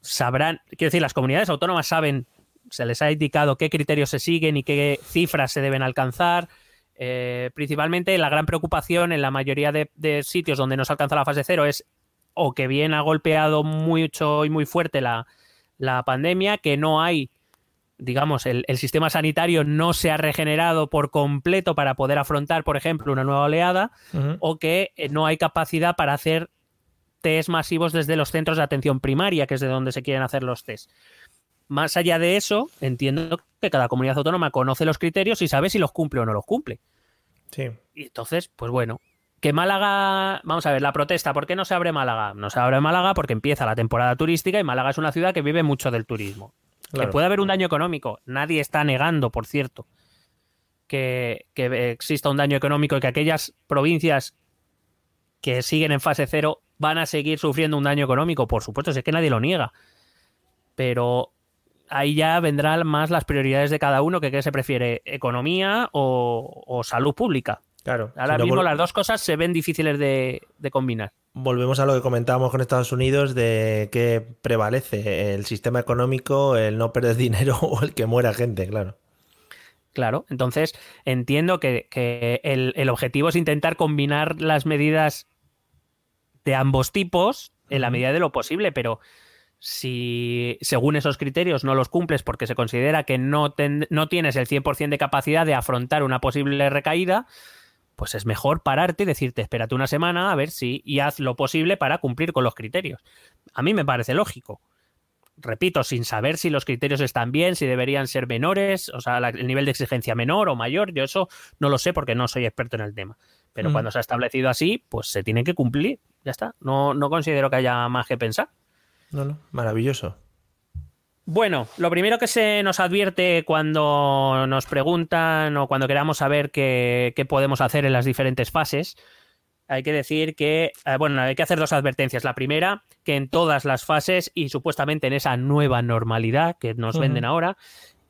Sabrán, quiero decir, las comunidades autónomas saben, se les ha indicado qué criterios se siguen y qué cifras se deben alcanzar. Eh, principalmente la gran preocupación en la mayoría de, de sitios donde no se alcanza la fase cero es o que bien ha golpeado mucho y muy fuerte la, la pandemia, que no hay, digamos, el, el sistema sanitario no se ha regenerado por completo para poder afrontar, por ejemplo, una nueva oleada, o que eh, no hay capacidad para hacer test masivos desde los centros de atención primaria, que es de donde se quieren hacer los test. Más allá de eso, entiendo que cada comunidad autónoma conoce los criterios y sabe si los cumple o no los cumple.
Sí.
Y entonces, pues bueno, que Málaga, vamos a ver, la protesta, ¿por qué no se abre Málaga? No se abre Málaga porque empieza la temporada turística y Málaga es una ciudad que vive mucho del turismo.
Claro.
Que puede haber un daño económico, nadie está negando, por cierto, que, que exista un daño económico y que aquellas provincias que siguen en fase cero van a seguir sufriendo un daño económico, por supuesto, si es que nadie lo niega. Pero ahí ya vendrán más las prioridades de cada uno, que qué se prefiere, economía o, o salud pública.
Claro.
Ahora
Si
mismo las dos cosas se ven difíciles de, de combinar.
Volvemos a lo que comentábamos con Estados Unidos de que prevalece el sistema económico, el no perder dinero o el que muera gente, claro.
Claro, entonces entiendo que, que el, el objetivo es intentar combinar las medidas de ambos tipos en la medida de lo posible, pero si según esos criterios no los cumples porque se considera que no, ten- no tienes el 100% de capacidad de afrontar una posible recaída, pues es mejor pararte y decirte, espérate una semana a ver si y haz lo posible para cumplir con los criterios. A mí me parece lógico. Repito, sin saber si los criterios están bien, si deberían ser menores, o sea, la- el nivel de exigencia menor o mayor, yo eso no lo sé porque no soy experto en el tema. Pero
Mm.
cuando se ha establecido así, pues se tiene que cumplir. Ya está. No, no considero que haya más que pensar.
No, no, maravilloso.
Bueno, lo primero que se nos advierte cuando nos preguntan o cuando queramos saber qué, qué podemos hacer en las diferentes fases, hay que decir que, eh, bueno, hay que hacer dos advertencias. La primera, que en todas las fases y supuestamente en esa nueva normalidad que nos venden ahora,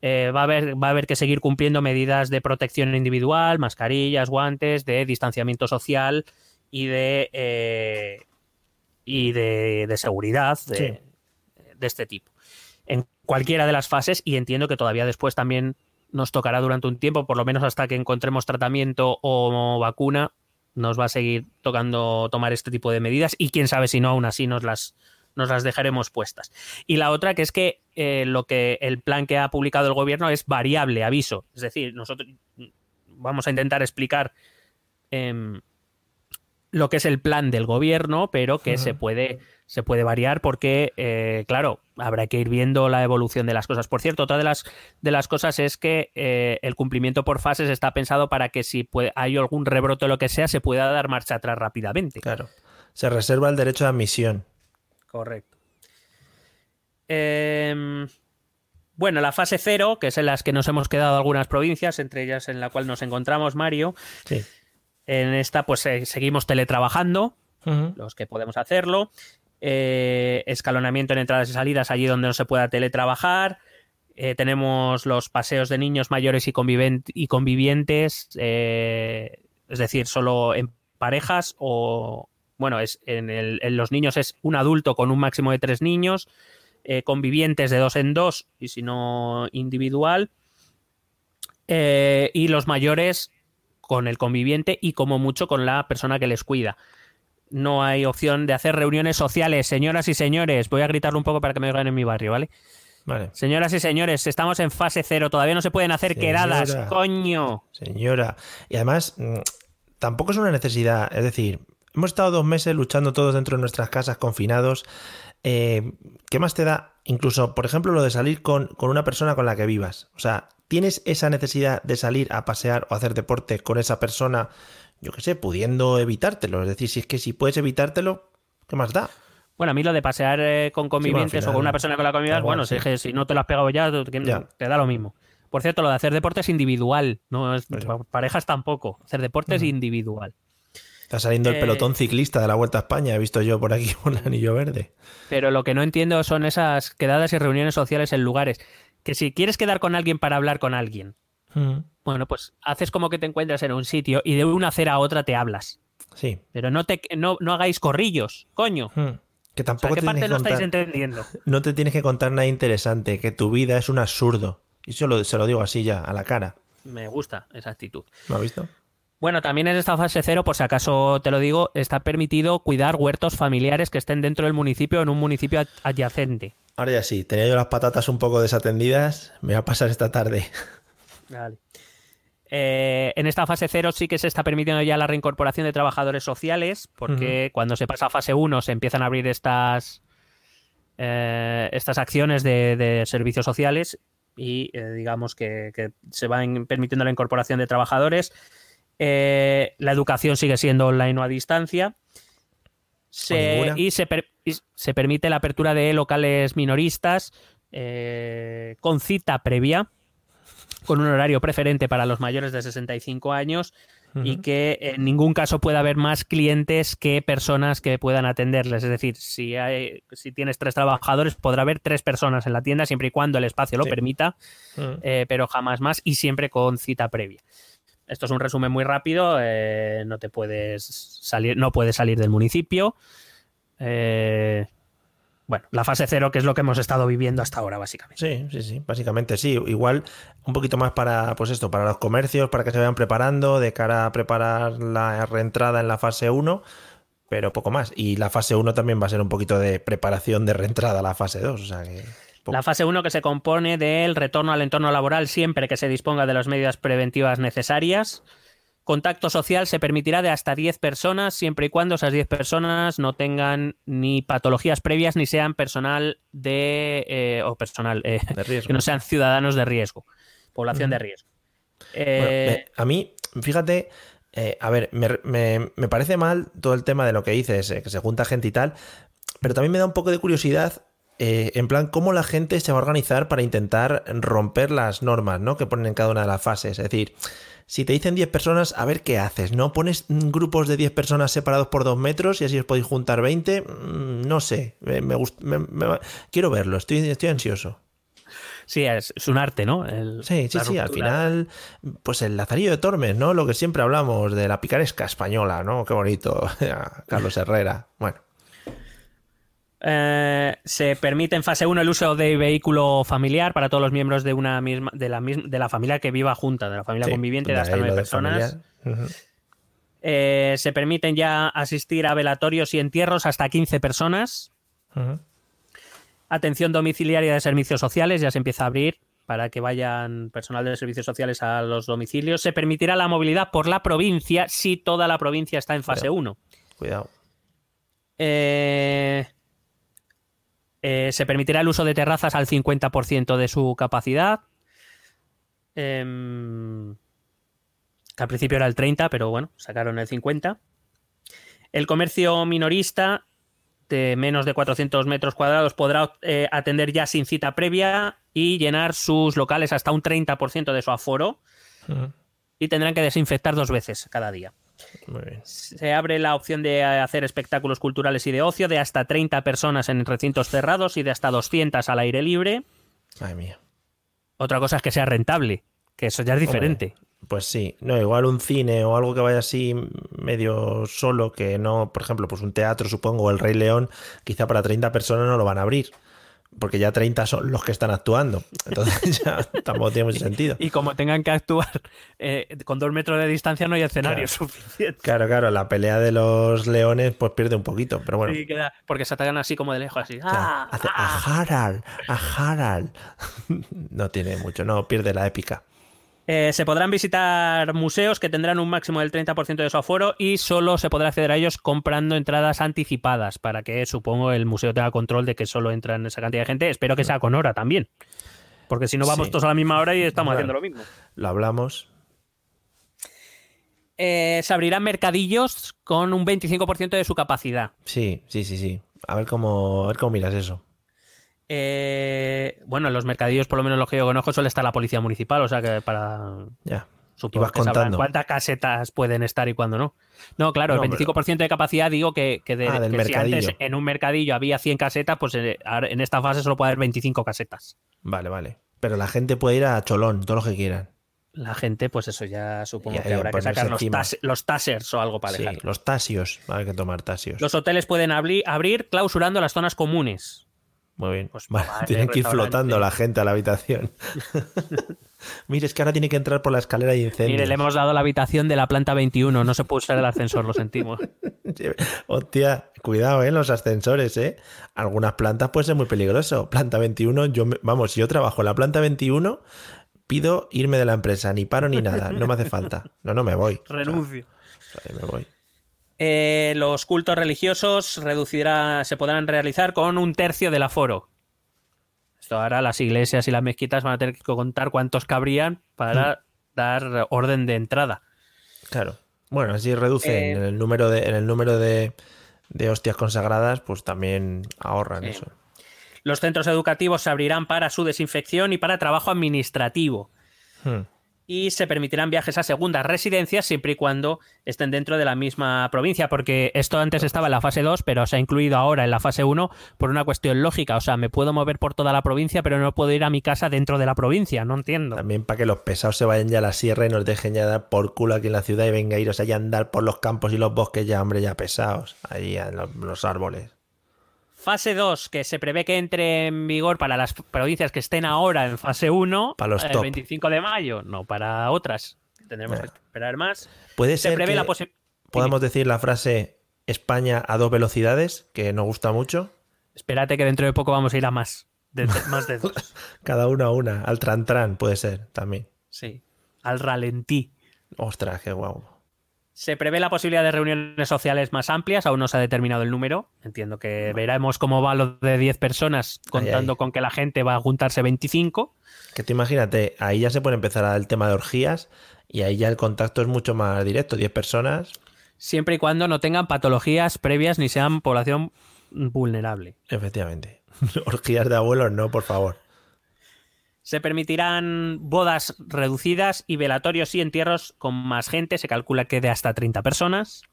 eh, va, a haber, va a haber que seguir cumpliendo medidas de protección individual, mascarillas, guantes, de distanciamiento social y de, eh, y de, de seguridad de,
Sí.
de este tipo. En cualquiera de las fases, y entiendo que todavía después también nos tocará durante un tiempo, por lo menos hasta que encontremos tratamiento o vacuna, nos va a seguir tocando tomar este tipo de medidas y quién sabe si no, aún así nos las, nos las dejaremos puestas. Y la otra que es que eh, lo que el plan que ha publicado el gobierno es variable, aviso. Es decir, nosotros vamos a intentar explicar em, lo que es el plan del gobierno, pero que se puede se puede variar porque, eh, claro, habrá que ir viendo la evolución de las cosas. Por cierto, otra de las, de las cosas es que eh, el cumplimiento por fases está pensado para que si puede- hay algún rebrote o lo que sea, se pueda dar marcha atrás rápidamente.
Claro. Se reserva el derecho de admisión.
Correcto. Em, bueno, la fase cero, que es en las que nos hemos quedado algunas provincias, entre ellas en la cual nos encontramos, Mario.
Sí.
En esta, pues eh, seguimos teletrabajando, los que podemos hacerlo. Eh, escalonamiento en entradas y salidas allí donde no se pueda teletrabajar. Eh, tenemos los paseos de niños mayores y, y convivientes, es decir, solo en parejas o, bueno, es en, el- en los niños es un adulto con un máximo de tres niños, convivientes de dos en dos y si no individual, eh, y los mayores con el conviviente y como mucho con la persona que les cuida. No hay opción de hacer reuniones sociales, señoras y señores. Voy a gritarlo un poco para que me oigan en mi barrio, ¿vale?
Vale.
Señoras y señores, estamos en fase cero, todavía no se pueden hacer
Señora.
quedadas, coño.
Señora. Y además, mm, tampoco es una necesidad. Es decir, hemos estado dos meses luchando todos dentro de nuestras casas, confinados. Eh, ¿Qué más te da? Incluso, por ejemplo, lo de salir con, con una persona con la que vivas. O sea, ¿tienes esa necesidad de salir a pasear o hacer deporte con esa persona, yo qué sé, pudiendo evitártelo? Es decir, si es que si puedes evitártelo, ¿qué más da?
Bueno, a mí lo de pasear eh, con convivientes
final,
o con una persona con la
igual,
bueno,
sí.
si, es que si no te lo has pegado ya, te,
Ya.
te da lo mismo. Por cierto, lo de hacer deporte es individual, no es
Pues-
pa- parejas tampoco. Hacer deporte es individual.
Está saliendo el
Eh,
pelotón ciclista de la Vuelta a España, he visto yo por aquí el anillo verde.
Pero lo que no entiendo son esas quedadas y reuniones sociales en lugares. Que si quieres quedar con alguien para hablar con alguien,
Mm,
bueno, pues haces como que te encuentras en un sitio y de una acera a otra te hablas.
Sí.
Pero no, te, no, no hagáis corrillos, coño.
Mm. Que
O sea,
tampoco
¿Qué
te
parte estáis entendiendo?
no te tienes que contar nada interesante, que tu vida es un absurdo. Y eso lo- se lo digo así ya, a la cara.
Me gusta esa actitud.
¿Lo has visto?
Bueno, también en esta fase cero, por si acaso te lo digo, está permitido cuidar huertos familiares que estén dentro del municipio o en un municipio ad- adyacente.
Ahora ya sí, tenía yo las patatas un poco desatendidas, me va a pasar esta tarde.
Vale. Eh, en esta fase cero sí que se está permitiendo ya la reincorporación de trabajadores sociales, porque cuando se pasa a fase 1 se empiezan a abrir estas, eh, estas acciones de, de servicios sociales y eh, digamos que, que se va permitiendo la incorporación de trabajadores. Eh, la educación sigue siendo online o a distancia. Se- y, se per- y se permite la apertura de locales minoristas eh, con cita previa con un horario preferente para los mayores de 65 años y
Ujú.
que en ningún caso pueda haber más clientes que personas que puedan atenderles. Es decir, si, hay, si tienes tres trabajadores, podrá haber tres personas en la tienda siempre y cuando el espacio lo
Sí.
permita,
Mm.
eh, pero jamás más y siempre con cita previa. Esto es un resumen muy rápido. eh, no te puedes salir, no puedes salir del municipio. eh, bueno, la fase cero, que es lo que hemos estado viviendo hasta ahora, básicamente.
Sí, sí, sí, básicamente sí. Igual un poquito más para, pues esto, para los comercios, para que se vayan preparando de cara a preparar la reentrada en la fase 1, pero poco más. Y la fase 1 también va a ser un poquito de preparación de reentrada a la fase 2, o sea que...
La fase 1 que se compone del retorno al entorno laboral siempre que se disponga de las medidas preventivas necesarias. Contacto social se permitirá de hasta 10 personas, siempre y cuando esas 10 personas no tengan ni patologías previas ni sean personal de. eh, o personal. eh,
De riesgo.
que no sean ciudadanos de riesgo. Población de riesgo. Eh,
a mí, fíjate, eh, a ver, me, me- me parece mal todo el tema de lo que dices, eh, que se junta gente y tal, pero también me da un poco de curiosidad, eh, en plan, cómo la gente se va a organizar para intentar romper las normas, ¿no? Que ponen en cada una de las fases. Es decir, si te dicen 10 personas, a ver qué haces, ¿no? Pones grupos de 10 personas separados por 2 metros y así os podéis juntar 20, Mm, no sé, me, me gust- me- me- quiero verlo, estoy, estoy ansioso.
sí, es, es un arte, ¿no? El-
Sí, sí, sí, al final, pues el Lazarillo de Tormes, ¿no? Lo que siempre hablamos de la picaresca española, ¿no? Qué bonito, Carlos Herrera. Bueno,
Eh, se permite en fase 1 el uso de vehículo familiar para todos los miembros de una misma de la, misma, de la familia que viva junta, de la familia
sí,
conviviente de hasta nueve personas. Eh, se permiten ya asistir a velatorios y entierros hasta 15 personas. Atención domiciliaria de servicios sociales, ya se empieza a abrir para que vayan personal de servicios sociales a los domicilios. Se permitirá la movilidad por la provincia si toda la provincia está en fase
Claro.
1.
Cuidado.
Eh, eh, se permitirá el uso de terrazas al 50% de su capacidad. Em, que al principio era el 30, pero bueno, sacaron el 50. El comercio minorista de menos de 400 metros cuadrados podrá eh, atender ya sin cita previa y llenar sus locales hasta un 30% de su aforo y tendrán que desinfectar dos veces cada día.
Muy bien.
Se abre la opción de hacer espectáculos culturales y de ocio de hasta 30 personas en recintos cerrados y de hasta 200 al aire libre.
Madre mía.
Otra cosa es que sea rentable, que eso ya es diferente.
Pues sí, no, igual un cine o algo que vaya así medio solo, que no, por ejemplo, pues un teatro, supongo, o el Rey León, quizá para 30 personas no lo van a abrir, porque ya 30 son los que están actuando. Entonces ya tampoco tiene mucho sentido.
Y como tengan que actuar eh, con dos metros de distancia, no hay escenario
Claro.
suficiente.
Claro, claro, la pelea de los leones pues pierde un poquito, pero bueno.
Sí, queda- porque se atacan así como de lejos, así.
O sea,
¡Ah!
hace
¡Ah!
a Harald, a Harald. no tiene mucho, no, pierde la épica.
Eh, se podrán visitar museos que tendrán un máximo del 30% de su aforo y solo se podrá acceder a ellos comprando entradas anticipadas para que, supongo, el museo tenga control de que solo entran esa cantidad de gente. Espero que sea con hora también. Porque si no, vamos
Sí.
todos a la misma hora y estamos
Claro.
haciendo lo mismo.
Lo hablamos.
Eh, se abrirán mercadillos con un 25% de su capacidad.
Sí, sí, sí, sí. A ver cómo, a ver cómo miras eso.
Eh, bueno, en los mercadillos, por lo menos los que yo conozco, suele estar la policía municipal, o sea que para.
Ya.
Supongo
vas
que sabrán
contando.
cuántas casetas pueden estar y cuándo no. No, claro,
No,
el 25% de capacidad digo que, que, de,
Ah, del
que si antes
mercadillo.
en un mercadillo había 100 casetas, pues eh, en esta fase solo puede haber 25 casetas.
Vale, vale. Pero la gente puede ir a Cholón, todo lo que quieran.
La gente, pues eso ya supongo que habrá que sacar los,
encima.
tas- los tasers o algo para
Sí, los tasios. Hay que tomar tasios.
Los hoteles pueden abri- abrir clausurando las zonas comunes.
Muy bien.
Pues,
Vale,
vale,
tienen que ir flotando la gente a la habitación. Mire, es que ahora tiene que entrar por la escalera de incendios.
Mire, le hemos dado la habitación de la planta 21, no se puede usar el ascensor, lo sentimos.
Hostia, cuidado, ¿eh? Los ascensores, ¿eh? Algunas plantas puede ser muy peligroso. Planta 21, yo, me- vamos, si yo trabajo en la planta 21, pido irme de la empresa, ni paro ni nada, no me hace falta. No, no me voy. O sea,
Renuncio.
ahí me voy.
Eh, los cultos religiosos reducirá, se podrán realizar con un tercio del aforo. Esto ahora las iglesias y las mezquitas van a tener que contar cuántos cabrían para dar orden de entrada.
Claro. Bueno, así reducen
Eh,
en el número de, en el número de, de hostias consagradas, pues también ahorran
Sí.
eso.
Los centros educativos se abrirán para su desinfección y para trabajo administrativo.
Hmm.
Y se permitirán viajes a segundas residencias siempre y cuando estén dentro de la misma provincia, porque esto antes estaba en la fase 2, pero se ha incluido ahora en la fase 1 por una cuestión lógica. O sea, me puedo mover por toda la provincia, pero no puedo ir a mi casa dentro de la provincia. No entiendo.
También para que los pesados se vayan ya a la sierra y nos dejen ya dar por culo aquí en la ciudad y venga a iros allá a andar por los campos y los bosques ya, hombre, ya pesados, ahí en los, los árboles.
Fase 2, que se prevé que entre en vigor para las provincias que estén ahora en fase 1,
Para los
el
top.
25 de mayo, no para otras. Tendremos
Ya.
que esperar más.
Puede
Se
ser
prevé
que
la
podamos decir la frase España a dos velocidades, que nos gusta mucho.
Espérate que dentro de poco vamos a ir a más. De, de- más de dos.
Cada una a una. Al tran-tran puede ser también.
Sí. Al ralentí.
Ostras, qué guau.
Se prevé la posibilidad de reuniones sociales más amplias, aún no se ha determinado el número. Entiendo que veremos cómo va lo de 10 personas, contando
ay.
con que la gente va a juntarse 25.
Que tú imagínate, ahí ya se puede empezar el tema de orgías y ahí ya el contacto es mucho más directo. 10 personas,
siempre y cuando no tengan patologías previas ni sean población vulnerable.
efectivamente. orgías de abuelos, no, por favor.
Se permitirán bodas reducidas y velatorios y entierros con más gente, se calcula que de hasta 30 personas.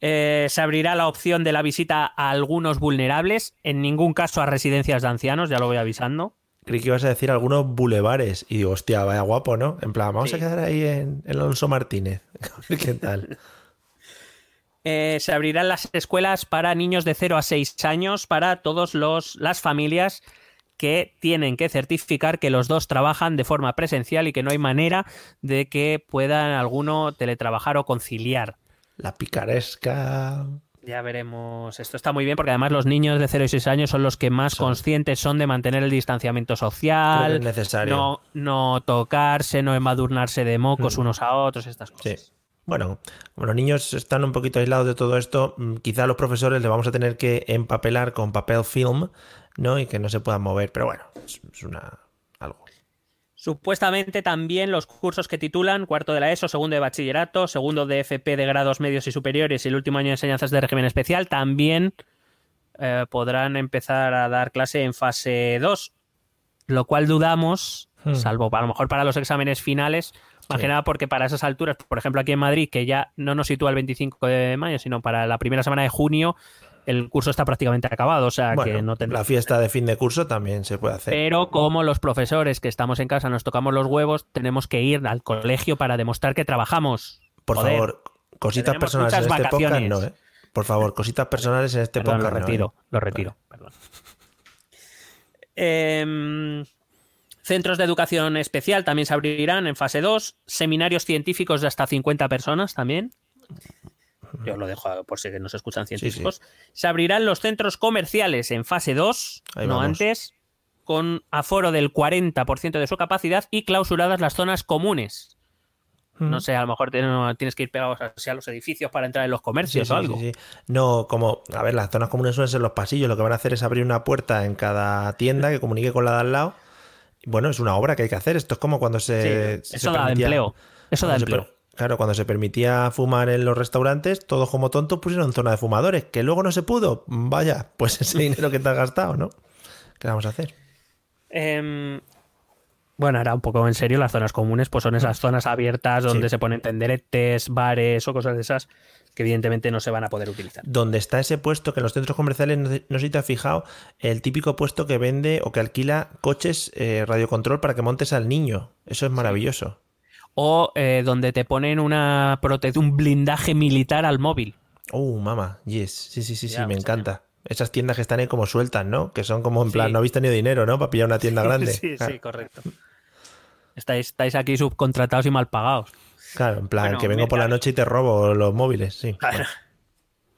Eh, se abrirá la opción de la visita a algunos vulnerables, en ningún caso a residencias de ancianos, ya lo voy avisando.
Creí que ibas a decir algunos bulevares. Y digo, hostia, vaya guapo, ¿no? En plan, vamos
Sí.
a quedar ahí en, en Alonso Martínez. ¿Qué tal?
Eh, se abrirán las escuelas para niños de 0 a 6 años para todas las familias que tienen que certificar que los dos trabajan de forma presencial y que no hay manera de que puedan alguno teletrabajar o conciliar.
La picaresca.
Ya veremos. Esto está muy bien porque además los niños de 0 y 6 años son los que más
Son.
conscientes son de mantener el distanciamiento social,
es necesario.
no, no tocarse, no embadurnarse de mocos
Mm.
unos a otros, estas cosas.
Sí. Bueno, como los niños están un poquito aislados de todo esto, mm, quizá los profesores le vamos a tener que empapelar con papel film, ¿no? Y que no se puedan mover. Pero bueno, es, es una algo.
Supuestamente también los cursos que titulan cuarto de la ESO, segundo de bachillerato, segundo de FP de grados medios y superiores y el último año de enseñanzas de régimen especial también eh, podrán empezar a dar clase en fase 2, lo cual dudamos,
Hmm.
salvo a lo mejor para los exámenes finales, más
Sí.
que nada porque para esas alturas, por ejemplo aquí en Madrid, que ya no nos sitúa el 25 de mayo, sino para la primera semana de junio, el curso está prácticamente acabado, o sea
Bueno,
que no tendrá
la fiesta de fin de curso también se puede hacer.
pero como los profesores que estamos en casa nos tocamos los huevos, tenemos que ir al colegio para demostrar que trabajamos.
Por
Joder.
favor, cositas personales en este podcast no, ¿eh? Por favor, cositas personales en este
Perdón, lo
podcast no, ¿eh?
retiro, lo retiro. perdón. Em, centros de educación especial también se abrirán en fase 2. Seminarios científicos de hasta 50 personas también. Yo lo dejo por si que nos escuchan
sí.
científicos. Se abrirán los centros comerciales en fase 2,
Ahí
no
vamos.
antes, con aforo del 40% de su capacidad y clausuradas las zonas comunes.
Mm.
No sé, a lo mejor tiene- tienes que ir pegados hacia los edificios para entrar en los comercios
sí,
o algo.
sí, sí. No, como, a ver, las zonas comunes suelen ser los pasillos. Lo que van a hacer es abrir una puerta en cada tienda que comunique con la de al lado. Bueno, es una obra que hay que hacer. Esto es como cuando se.
Sí,
se
eso da
permitía-
empleo. Eso da
se
empleo.
Claro, cuando se permitía fumar en los restaurantes, todos como tontos pusieron zona de fumadores. Que luego no se pudo. Vaya, pues ese dinero que te has gastado, ¿no? ¿Qué vamos a hacer?
Em, bueno, ahora un poco en serio, las zonas comunes pues son esas zonas abiertas donde
Sí.
se ponen tenderetes, bares o cosas de esas que evidentemente no se van a poder utilizar.
Donde está ese puesto que en los centros comerciales, no sé, no sé si te has fijado, el típico puesto que vende o que alquila coches eh, radiocontrol para que montes al niño. Eso es maravilloso.
O eh, donde te ponen una prote- un blindaje militar al móvil.
Oh, mamá, yes. Sí, sí, sí, sí,
Ya,
me
pues,
encanta. Esas tiendas que están ahí como sueltas, ¿no? Que son como en
Sí.
plan, no habéis tenido dinero, ¿no? Para pillar una tienda grande.
sí,
claro,
sí, correcto. Estáis, estáis aquí subcontratados y mal pagados.
claro, en plan,
Bueno,
que vengo por la noche y te robo los móviles, sí.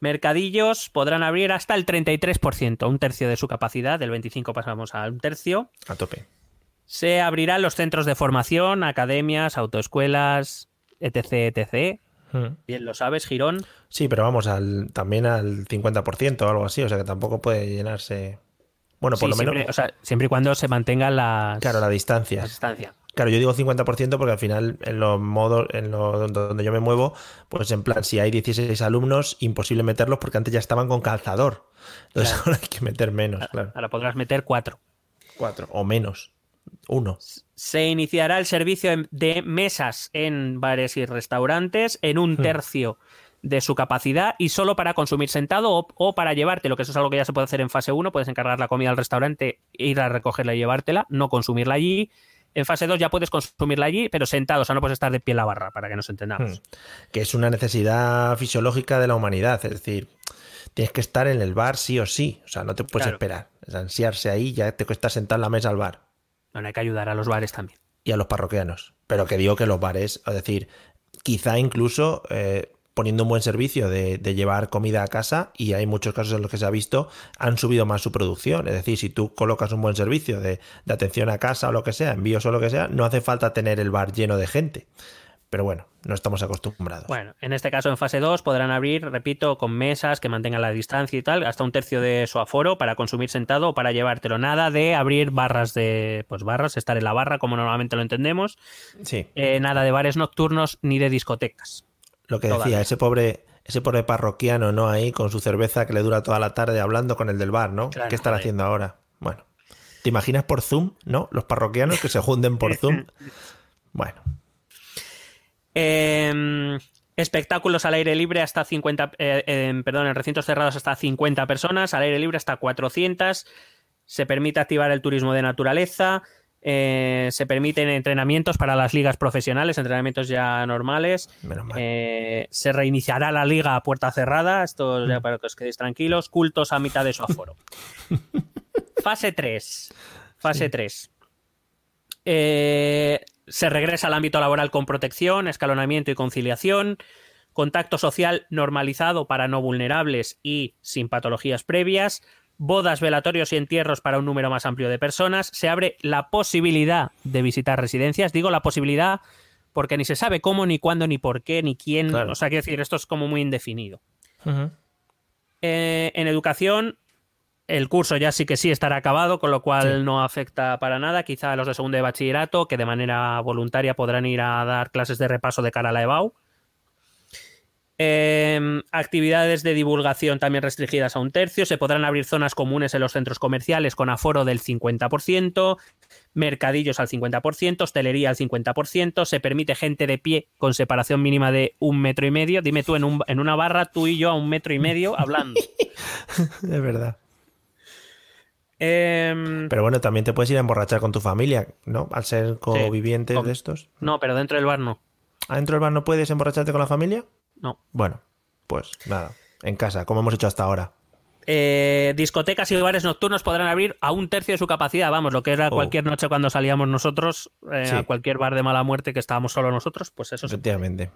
Mercadillos podrán abrir hasta el 33%, un tercio de su capacidad, del 25 pasamos a un tercio.
A tope.
Se abrirán los centros de formación, academias, autoescuelas, etc, etc.
Mm.
Bien lo sabes, Girón.
Sí, pero vamos, al, también al 50% o algo así, o sea que tampoco puede llenarse. Bueno, por
Sí,
lo menos,
siempre, o sea, siempre y cuando se mantengan las,
claro, la distancia.
las distancias.
Claro, yo digo 50% porque al final en los modos, en lo donde yo me muevo, pues en plan, si hay 16 alumnos, imposible meterlos porque antes ya estaban con calzador. Entonces ahora hay que meter menos, claro.
Ahora podrás meter cuatro.
Cuatro o menos. Uno.
Se iniciará el servicio de mesas en bares y restaurantes en un
Hmm.
tercio de su capacidad y solo para consumir sentado o, o para llevártelo, que eso es algo que ya se puede hacer en fase 1. Puedes encargar la comida al restaurante, ir a recogerla y llevártela, no consumirla allí. en fase 2 ya puedes consumirla allí, pero sentado, o sea, no puedes estar de pie en la barra, para que nos entendamos.
Hmm. Que es una necesidad fisiológica de la humanidad, es decir, tienes que estar en el bar sí o sí, o sea, no te puedes
Claro.
esperar. Es ansiarse ahí, ya te cuesta sentar en la mesa al bar.
Bueno, hay que ayudar a los bares también.
y a los parroquianos. Pero que digo que los bares, es decir, quizá incluso eh, poniendo un buen servicio de, llevar comida a casa, y hay muchos casos en los que se ha visto, han subido más su producción. Es decir, si tú colocas un buen servicio de, de atención a casa o lo que sea, envíos o lo que sea, no hace falta tener el bar lleno de gente. Pero bueno, no estamos acostumbrados.
Bueno, en este caso en fase 2 podrán abrir, repito, con mesas que mantengan la distancia y tal, hasta un tercio de su aforo para consumir sentado o para llevártelo. Nada de abrir barras de, pues barras, estar en la barra como normalmente lo entendemos.
Sí,
Eh, nada de bares nocturnos ni de discotecas.
lo que
Todavía.
decía, ese pobre... Ese pobre parroquiano, ¿no? Ahí con su cerveza que le dura toda la tarde hablando con el del bar, ¿no?
Claro,
¿Qué estará haciendo ahora? Bueno. ¿Te imaginas por Zoom, no? Los parroquianos que se junden por Zoom. Bueno,
Eh, espectáculos al aire libre hasta 50, eh, eh, perdón, en recintos cerrados hasta 50 personas, al aire libre hasta 400. Se permite activar el turismo de naturaleza. eh, se permiten entrenamientos para las ligas profesionales, entrenamientos ya normales. Eh, se reiniciará la liga a puerta cerrada, esto ya para que os quedéis tranquilos. Cultos a mitad de su aforo. Fase 3. Fase 3. Eh, se regresa al ámbito laboral con protección, escalonamiento y conciliación. Contacto social normalizado para no vulnerables y sin patologías previas. Bodas, velatorios y entierros para un número más amplio de personas. Se abre la posibilidad de visitar residencias. Digo la posibilidad porque ni se sabe cómo, ni cuándo, ni por qué, ni quién.
Claro.
O sea, quiero decir, esto es como muy indefinido. Eh, en educación, el curso ya sí que sí estará acabado, con lo cual
Sí.
no afecta para nada. Quizá a los de segundo de bachillerato, que de manera voluntaria podrán ir a dar clases de repaso de cara a la EBAU. Eh, actividades de divulgación también restringidas a un tercio. Se podrán abrir zonas comunes en los centros comerciales con aforo del 50%, mercadillos al 50%, hostelería al 50%. Se permite gente de pie con separación mínima de un metro y medio. Dime tú, en, un- en una barra, tú y yo a un metro y medio hablando.
Es verdad.
Em,
Pero bueno, también te puedes ir a emborrachar con tu familia, ¿no? Al ser covivientes
Com-
de estos.
no, pero dentro del bar no.
¿Adentro del bar no puedes emborracharte con la familia?
No.
Bueno, pues nada. En casa, como hemos hecho hasta ahora.
Eh, discotecas y bares nocturnos podrán abrir a un tercio de su capacidad. Vamos, lo que era
Oh.
cualquier noche cuando salíamos nosotros eh,
Sí.
a cualquier bar de mala muerte que estábamos solo nosotros, pues eso
Efectivamente.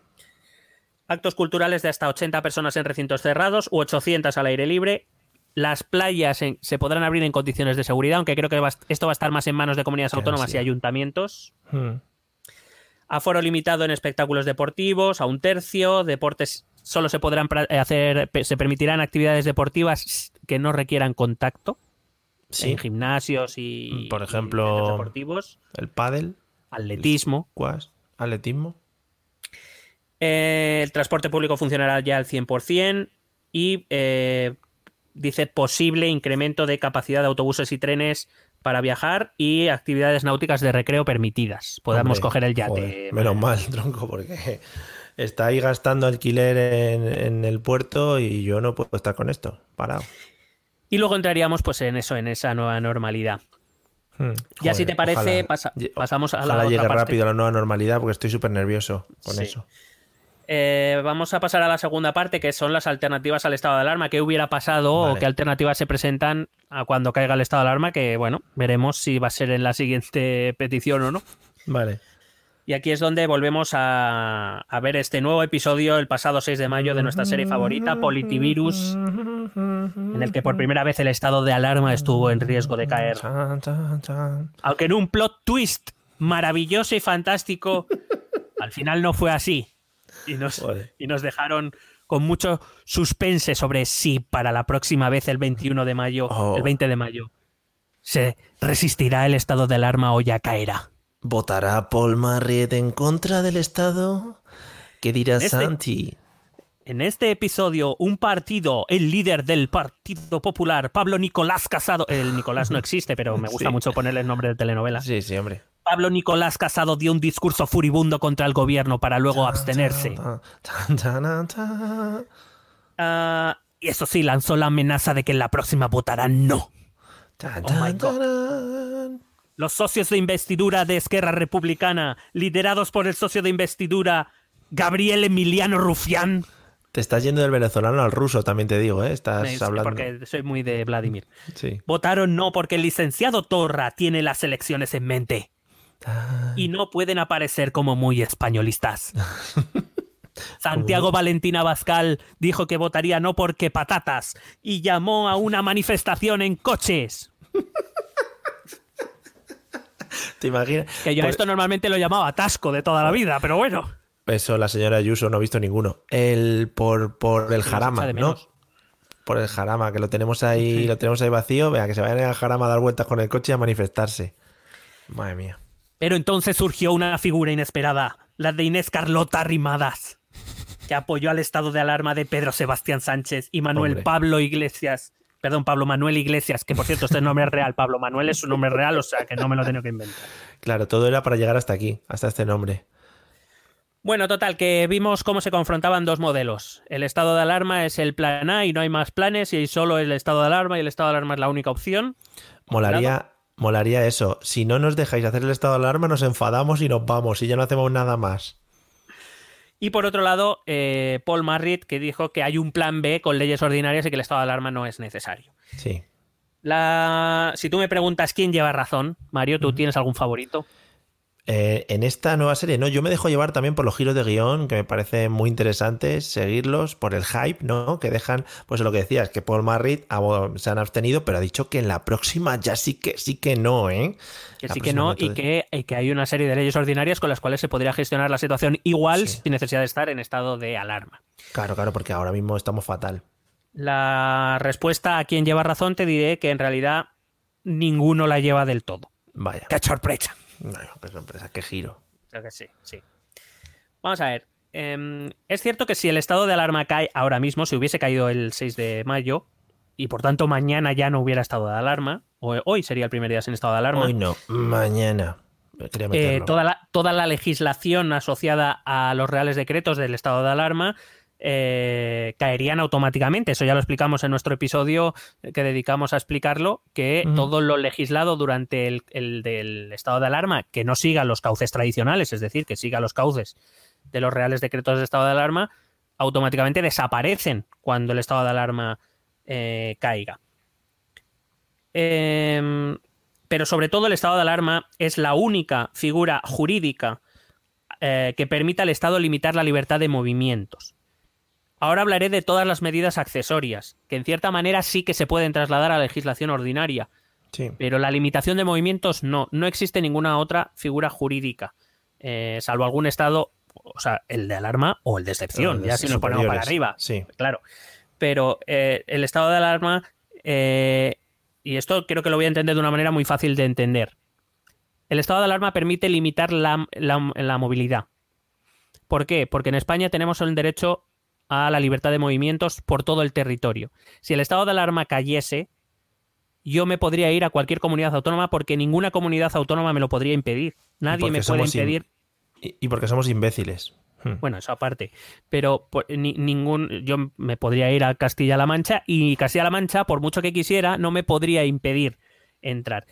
Actos culturales de hasta 80 personas en recintos cerrados u 800 al aire libre. Las playas en- se podrán abrir en condiciones de seguridad, aunque creo que va esto va a estar más en manos de comunidades autónomas y ayuntamientos.
Hmm.
Aforo limitado en espectáculos deportivos a un tercio. Deportes solo se podrán eh, hacer, se permitirán actividades deportivas que no requieran contacto
Sí.
en gimnasios y,
Por
y
ejemplo,
deportivos,
El pádel,
atletismo.
cuas, atletismo.
Eh, el transporte público funcionará ya al 100% y eh, dice posible incremento de capacidad de autobuses y trenes para viajar y actividades náuticas de recreo permitidas. Podamos
Hombre,
coger el yate.
joder, menos mal, tronco, porque está ahí gastando alquiler en, en el puerto y yo no puedo estar con esto, parado.
Y luego entraríamos pues en eso, en esa nueva normalidad.
Hmm.
Ya si te parece,
ojalá-
pasa-
ye-
pasamos a la
ojalá
otra
llegue
parte.
rápido la nueva normalidad porque estoy súper nervioso con
Sí.
eso.
Eh, vamos a pasar a la segunda parte, que son las alternativas al estado de alarma. ¿Qué hubiera pasado o qué alternativas se presentan a cuando caiga el estado de alarma? Que bueno, veremos si va a ser en la siguiente petición o no.
Vale.
Y aquí es donde volvemos a, a ver este nuevo episodio el pasado 6 de mayo de nuestra serie favorita, Politivirus, en el que por primera vez el estado de alarma estuvo en riesgo de caer. Aunque en un plot twist maravilloso y fantástico, al final no fue así. Y nos,
Joder.
y nos dejaron con mucho suspense sobre si para la próxima vez, el 21 de mayo,
Oh.
el 20 de mayo, se resistirá el estado de alarma o ya caerá.
¿Votará Paul Marriott en contra del Estado? ¿Qué dirá
Este-
Santi?
En este episodio, un partido, el líder del Partido Popular, Pablo Nicolás Casado, el Nicolás no existe, pero me gusta
Sí.
mucho ponerle el nombre de telenovela.
Sí, sí, hombre.
Pablo Nicolás Casado dio un discurso furibundo contra el gobierno para luego abstenerse. Ah, y eso sí, lanzó la amenaza de que en la próxima votarán no. Oh my God. Los socios de investidura de Esquerra Republicana, liderados por el socio de investidura Gabriel Emiliano Rufián.
Te estás yendo del venezolano al ruso, también te digo, ¿eh? Estás
Sí,
hablando.
Porque soy muy de Vladimir.
Sí.
Votaron no porque el licenciado Torra tiene las elecciones en mente. Y no pueden aparecer como muy españolistas. Santiago Valentina Bascal dijo que votaría no porque patatas y llamó a una manifestación en coches.
¿Te imaginas?
Que yo
Pues-
esto normalmente lo llamaba atasco de toda la vida, pero bueno.
Eso la señora Ayuso no ha visto ninguno. El por, por el jarama, ¿no? Por el jarama, que lo tenemos ahí, lo tenemos ahí vacío. Vea, que se vayan al jarama a dar vueltas con el coche y a manifestarse. Madre mía.
Pero entonces surgió una figura inesperada, la de Inés Carlota Rimadas, que apoyó al estado de alarma de Pedro Sebastián Sánchez y Manuel
Hombre.
Pablo Iglesias. Perdón, Pablo Manuel Iglesias, que por cierto este nombre es real. Pablo Manuel es su nombre real, o sea que no me lo he tenido que inventar.
Claro, todo era para llegar hasta aquí, hasta este nombre.
Bueno, total, que vimos cómo se confrontaban dos modelos. El estado de alarma es el plan A y no hay más planes, y solo el estado de alarma y el estado de alarma es la única opción.
Molaría, molaría eso. Si no nos dejáis hacer el estado de alarma, nos enfadamos y nos vamos y ya no hacemos nada más.
Y por otro lado, eh, Paul Marriott, que dijo que hay un plan B con leyes ordinarias y que el estado de alarma no es necesario.
Sí.
La... Si tú me preguntas quién lleva razón, Mario, ¿tú tienes algún favorito?
Eh, en esta nueva serie, no, yo me dejo llevar también por los giros de guion, que me parece muy interesantes seguirlos, por el hype, ¿no? Que dejan, pues lo que decías, que Paul Marriott se han abstenido, pero ha dicho que en la próxima ya sí que sí que no, ¿eh?
Que
La
sí que no, y que, y que hay una serie de leyes ordinarias con las cuales se podría gestionar la situación igual
Sí.
sin necesidad de estar en estado de alarma.
Claro, claro, porque ahora mismo estamos fatal.
La respuesta a quien lleva razón te diré que en realidad ninguno la lleva del todo.
Vaya.
¡Qué sorpresa!
No, qué sorpresa, qué giro.
Creo que sí, sí. Vamos a ver. em, es cierto que si el estado de alarma cae ahora mismo, si hubiese caído el 6 de mayo, y por tanto mañana ya no hubiera estado de alarma, o hoy sería el primer día sin estado de alarma,
Hoy no, mañana.
Eh, toda, la, toda la legislación asociada a los reales decretos del estado de alarma eh, caerían automáticamente. Eso ya lo explicamos en nuestro episodio que dedicamos a explicarlo, que todo lo legislado durante el, el del estado de alarma, que no siga los cauces tradicionales, es decir, que siga los cauces de los reales decretos de estado de alarma, automáticamente desaparecen cuando el estado de alarma eh, caiga. Em, pero sobre todo el estado de alarma es la única figura jurídica eh, que permita al Estado limitar la libertad de movimientos. Ahora hablaré de todas las medidas accesorias, que en cierta manera sí que se pueden trasladar a la legislación ordinaria,
Sí.
pero la limitación de movimientos no, no existe ninguna otra figura jurídica, eh, salvo algún Estado, o sea, el de alarma o el de excepción, ya si nos ponemos para arriba
Sí.
claro. Pero eh, el estado de alarma, eh, y esto creo que lo voy a entender de una manera muy fácil de entender. El estado de alarma permite limitar la, la- la movilidad. ¿Por qué? Porque en España tenemos el derecho a la libertad de movimientos por todo el territorio. Si el estado de alarma cayese, yo me podría ir a cualquier comunidad autónoma porque ninguna comunidad autónoma me lo podría impedir. Nadie me puede
in-
impedir
Y, porque somos imbéciles. Hmm.
bueno, eso aparte. Pero por- ni- ningún. Yo me podría ir a Castilla-La Mancha y Castilla-La Mancha, por mucho que quisiera, no me podría impedir entrar.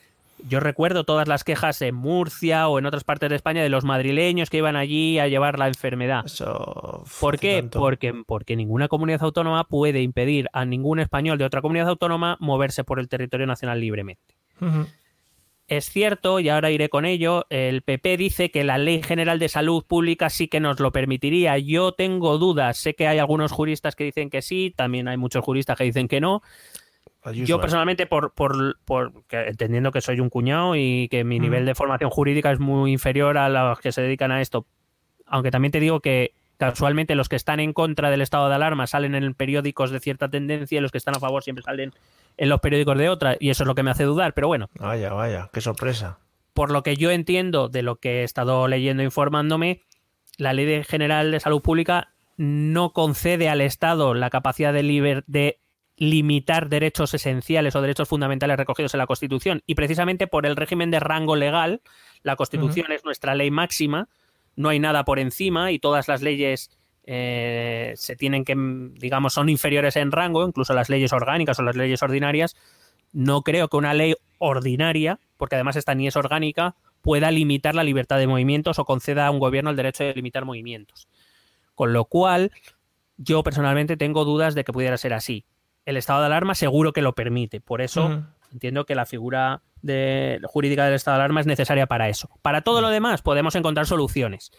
Yo recuerdo todas las quejas en Murcia o en otras partes de España de los madrileños que iban allí a llevar la enfermedad.
Eso.
¿Por qué?
tanto.
Porque, porque ninguna comunidad autónoma puede impedir a ningún español de otra comunidad autónoma moverse por el territorio nacional libremente. Es cierto, y ahora iré con ello, el PP dice que la Ley General de Salud Pública sí que nos lo permitiría. Yo tengo dudas, sé que hay algunos juristas que dicen que sí, también hay muchos juristas que dicen que no. Yo personalmente, por, por, por- que- entendiendo que soy un cuñado y que mi
Mm.
nivel de formación jurídica es muy inferior a los que se dedican a esto, aunque también te digo que casualmente los que están en contra del estado de alarma salen en periódicos de cierta tendencia y los que están a favor siempre salen en los periódicos de otra, y eso es lo que me hace dudar, pero bueno,
Vaya, vaya, qué sorpresa.
por lo que yo entiendo de lo que he estado leyendo e informándome, la Ley General de Salud Pública no concede al Estado la capacidad de, liber- de limitar derechos esenciales o derechos fundamentales recogidos en la Constitución. Y precisamente por el régimen de rango legal, la Constitución es nuestra ley máxima, no hay nada por encima y todas las leyes eh, se tienen que, digamos, son inferiores en rango, incluso las leyes orgánicas o las leyes ordinarias. No creo que una ley ordinaria porque además esta ni es orgánica, pueda limitar la libertad de movimientos o conceda a un gobierno el derecho de limitar movimientos. Con lo cual, yo personalmente tengo dudas de que pudiera ser así. El estado de alarma seguro que lo permite, por eso entiendo que la figura de, jurídica del estado de alarma es necesaria para eso. Para todo lo demás podemos encontrar soluciones,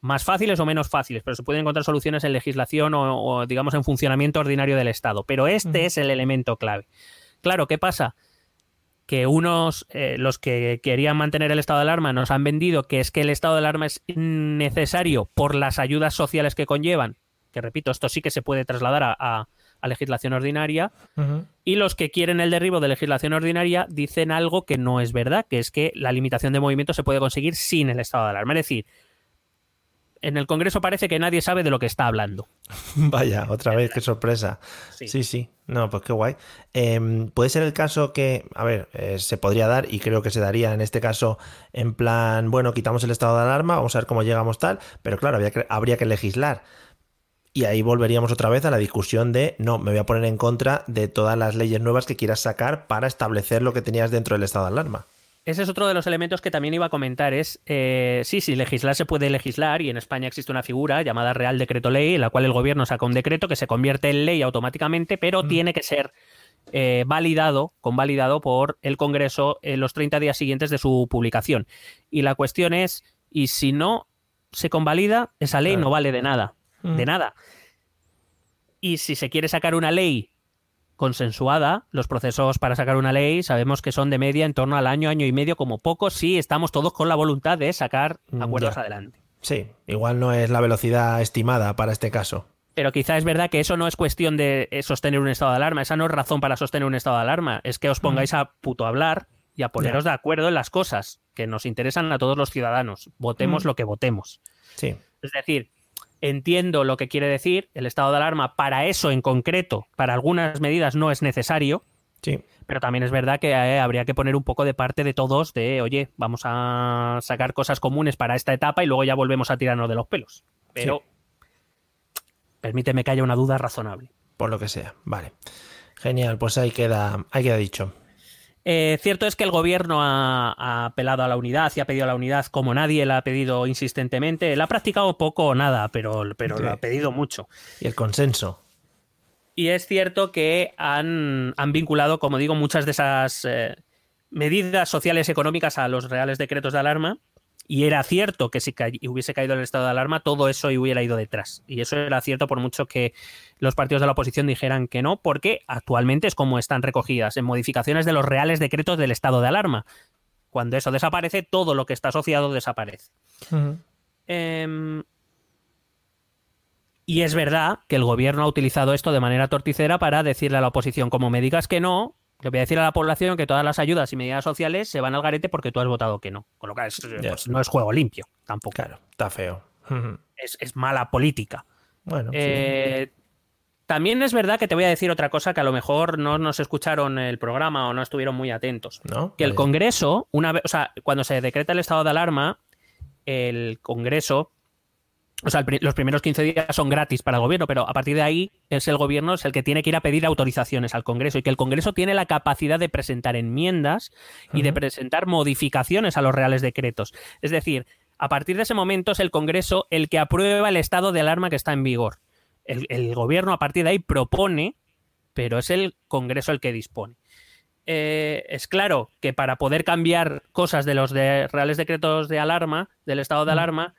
más fáciles o menos fáciles, pero se pueden encontrar soluciones en legislación o, o, digamos en funcionamiento ordinario del Estado. Pero este es el elemento clave. Claro, ¿qué pasa? que unos, eh, los que querían mantener el estado de alarma, nos han vendido que es que el estado de alarma es necesario por las ayudas sociales que conllevan, que repito, esto sí que se puede trasladar a, a- a legislación ordinaria, y los que quieren el derribo de legislación ordinaria dicen algo que no es verdad, que es que la limitación de movimiento se puede conseguir sin el estado de alarma. Es decir, en el Congreso parece que nadie sabe de lo que está hablando.
Vaya, otra vez, qué sorpresa.
Sí.
Sí, sí, no, pues qué guay. Em, puede ser el caso que, a ver, eh, se podría dar y creo que se daría en este caso en plan, bueno, quitamos el estado de alarma, vamos a ver cómo llegamos tal, pero claro, habría que, habría que legislar. Y ahí volveríamos otra vez a la discusión de, no, me voy a poner en contra de todas las leyes nuevas que quieras sacar para establecer lo que tenías dentro del estado de alarma.
Ese es otro de los elementos que también iba a comentar. Es, eh, sí, sí, legislar se puede legislar y en España existe una figura llamada Real Decreto Ley, en la cual el gobierno saca un decreto que se convierte en ley automáticamente, pero tiene que ser eh, validado, convalidado por el Congreso en los 30 días siguientes de su publicación. Y la cuestión es, ¿y si no se convalida, esa ley
Claro.
no vale de nada?
Mm.
De nada. Y si se quiere sacar una ley consensuada, los procesos para sacar una ley sabemos que son de media en torno al año, año y medio como poco, si estamos todos con la voluntad de sacar
Mm,
acuerdos
ya.
adelante.
Sí, igual no es la velocidad estimada para este caso.
Pero quizá es verdad que eso no es cuestión de eh, sostener un estado de alarma, esa no es razón para sostener un estado de alarma, es que os pongáis a puto hablar y a poneros de acuerdo en las cosas que nos interesan a todos los ciudadanos, votemos
Mm.
lo que votemos.
Sí,
Es decir, entiendo lo que quiere decir el estado de alarma, para eso en concreto, para algunas medidas no es necesario,
sí.
pero también es verdad que eh, habría que poner un poco de parte de todos de, oye, vamos a sacar cosas comunes para esta etapa y luego ya volvemos a tirarnos de los pelos. Pero permíteme que haya una duda razonable.
Por lo que sea. Vale. Genial, pues ahí queda, ahí queda dicho.
Eh, cierto es que el gobierno ha, ha apelado a la unidad y ha pedido la unidad como nadie la ha pedido insistentemente. La ha practicado poco o nada, pero, pero
Sí.
lo ha pedido mucho.
Y el consenso.
Y es cierto que han, han vinculado, como digo, muchas de esas eh, medidas sociales y económicas a los reales decretos de alarma. Y era cierto que si ca- hubiese caído el estado de alarma, todo eso hubiera ido detrás. Y eso era cierto por mucho que los partidos de la oposición dijeran que no, porque actualmente es como están recogidas en modificaciones de los reales decretos del estado de alarma. Cuando eso desaparece, todo lo que está asociado desaparece. Em, y es verdad que el gobierno ha utilizado esto de manera torticera para decirle a la oposición, como me digas que no, le voy a decir a la población que todas las ayudas y medidas sociales se van al garete porque tú has votado que no. Con lo cual es- pues, no es juego limpio, tampoco.
Claro, está feo.
Es, es mala política.
Bueno, sí.
Eh, También es verdad que te voy a decir otra cosa que a lo mejor no nos escucharon el programa o no estuvieron muy atentos.
¿no?
Que el. Congreso, una vez, o sea, cuando se decreta el estado de alarma, el Congreso, o sea, el los primeros 15 días son gratis para el gobierno, pero a partir de ahí es el gobierno es el que tiene que ir a pedir autorizaciones al Congreso y que el Congreso tiene la capacidad de presentar enmiendas y de presentar modificaciones a los reales decretos. Es decir, a partir de ese momento es el Congreso el que aprueba el estado de alarma que está en vigor. El, el gobierno a partir de ahí propone, pero es el Congreso el que dispone. Eh, es claro que para poder cambiar cosas de los de reales decretos de alarma, del estado de alarma,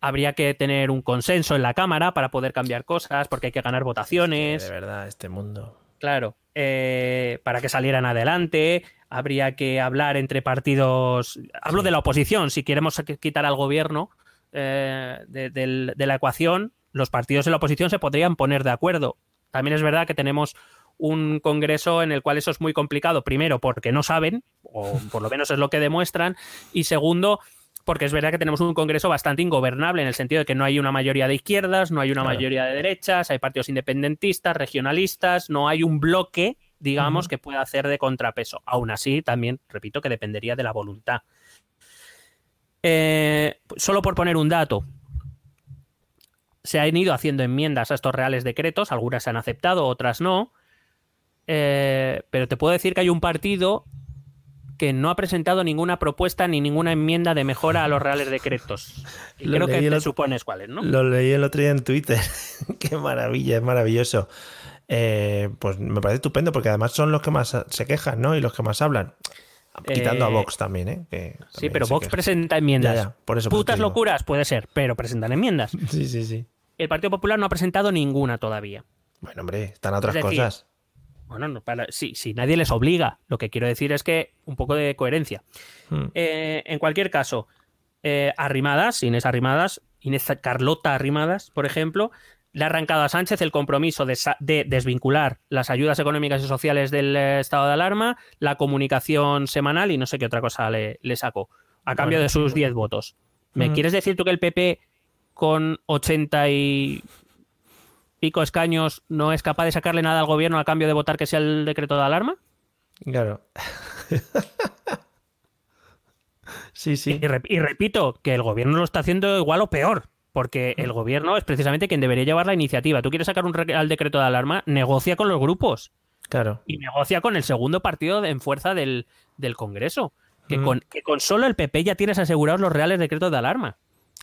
habría que tener un consenso en la Cámara para poder cambiar cosas, porque hay que ganar votaciones.
De verdad, este mundo.
Claro, eh, para que salieran adelante, habría que hablar entre partidos. Hablo
Sí.
de la oposición, si queremos qu- quitar al gobierno eh, de la ecuación, los partidos de la oposición se podrían poner de acuerdo. También es verdad que tenemos un congreso en el cual eso es muy complicado, primero porque no saben, o por lo menos es lo que demuestran, y segundo porque es verdad que tenemos un congreso bastante ingobernable en el sentido de que no hay una mayoría de izquierdas, no hay una
Claro.
mayoría de derechas, hay partidos independentistas, regionalistas, no hay un bloque, digamos, que pueda hacer de contrapeso. Aún así, también, repito, que dependería de la voluntad. Eh, solo por poner un dato, se han ido haciendo enmiendas a estos reales decretos, algunas se han aceptado, otras no, Eh, pero te puedo decir que hay un partido que no ha presentado ninguna propuesta ni ninguna enmienda de mejora a los reales decretos. Y creo que te supones cuáles, ¿no?
Lo leí el otro día en Twitter. Qué maravilla, es maravilloso. Eh, pues me parece estupendo porque además son los que más se quejan, ¿no? Y los que más hablan. Quitando a
Eh,
Vox también, ¿eh? Que
Sí, pero Vox
queja.
presenta enmiendas.
Ya, ya, por eso,
Putas locuras, puede ser, pero presentan enmiendas.
Sí, sí, sí.
El Partido Popular no ha presentado ninguna todavía.
Bueno, hombre, están otras
Es decir,
cosas.
Bueno, no, para, sí, si nadie les obliga. Lo que quiero decir es que un poco de coherencia.
Hmm.
Eh, en cualquier caso, eh, Arrimadas, Inés Arrimadas, Inés Carlota Arrimadas, por ejemplo, le ha arrancado a Sánchez el compromiso de, desvincular las ayudas económicas y sociales del eh, estado de alarma, la comunicación semanal y no sé qué otra cosa le, le sacó, a cambio
Bueno.
de sus 10 votos. ¿Me
Ujú.
quieres decir tú que el PP con 80 y pico escaños no es capaz de sacarle nada al gobierno a cambio de votar que sea el decreto de alarma?
Claro. sí, sí.
Y, rep- y repito, que el gobierno lo está haciendo igual o peor, porque el gobierno es precisamente quien debería llevar la iniciativa. Tú quieres sacar un al decreto de alarma, negocia con los grupos
Claro.
y negocia con el segundo partido en fuerza del, del Congreso. Que,
Mm.
con, que con solo el PP ya tienes asegurados los reales decretos de alarma.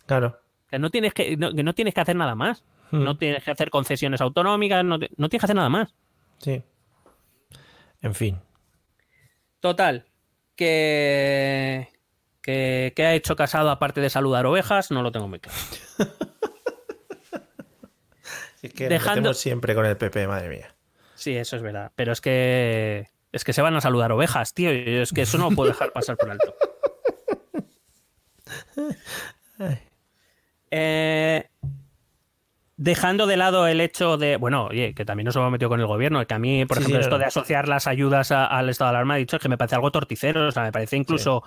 Claro.
Que no tienes que, no, que no tienes que hacer nada más.
Mm.
No tienes que hacer concesiones autonómicas, no, te- no tienes que hacer nada más.
Sí. En fin.
Total, que, que, que ha hecho Casado aparte de saludar ovejas, no lo tengo muy claro.
Es que
Dejando-
siempre con el PP, madre mía.
Sí, eso es verdad. Pero es que. Es que se van a saludar ovejas, tío. Es que eso no lo puedo dejar pasar por alto. Eh, dejando de lado el hecho de. Bueno, oye, que también nos hemos metido con el gobierno. Que a mí, por
Sí,
ejemplo,
sí,
esto
no.
de asociar las ayudas a- al estado de alarma, he dicho que me parece algo torticero. O sea, me parece incluso.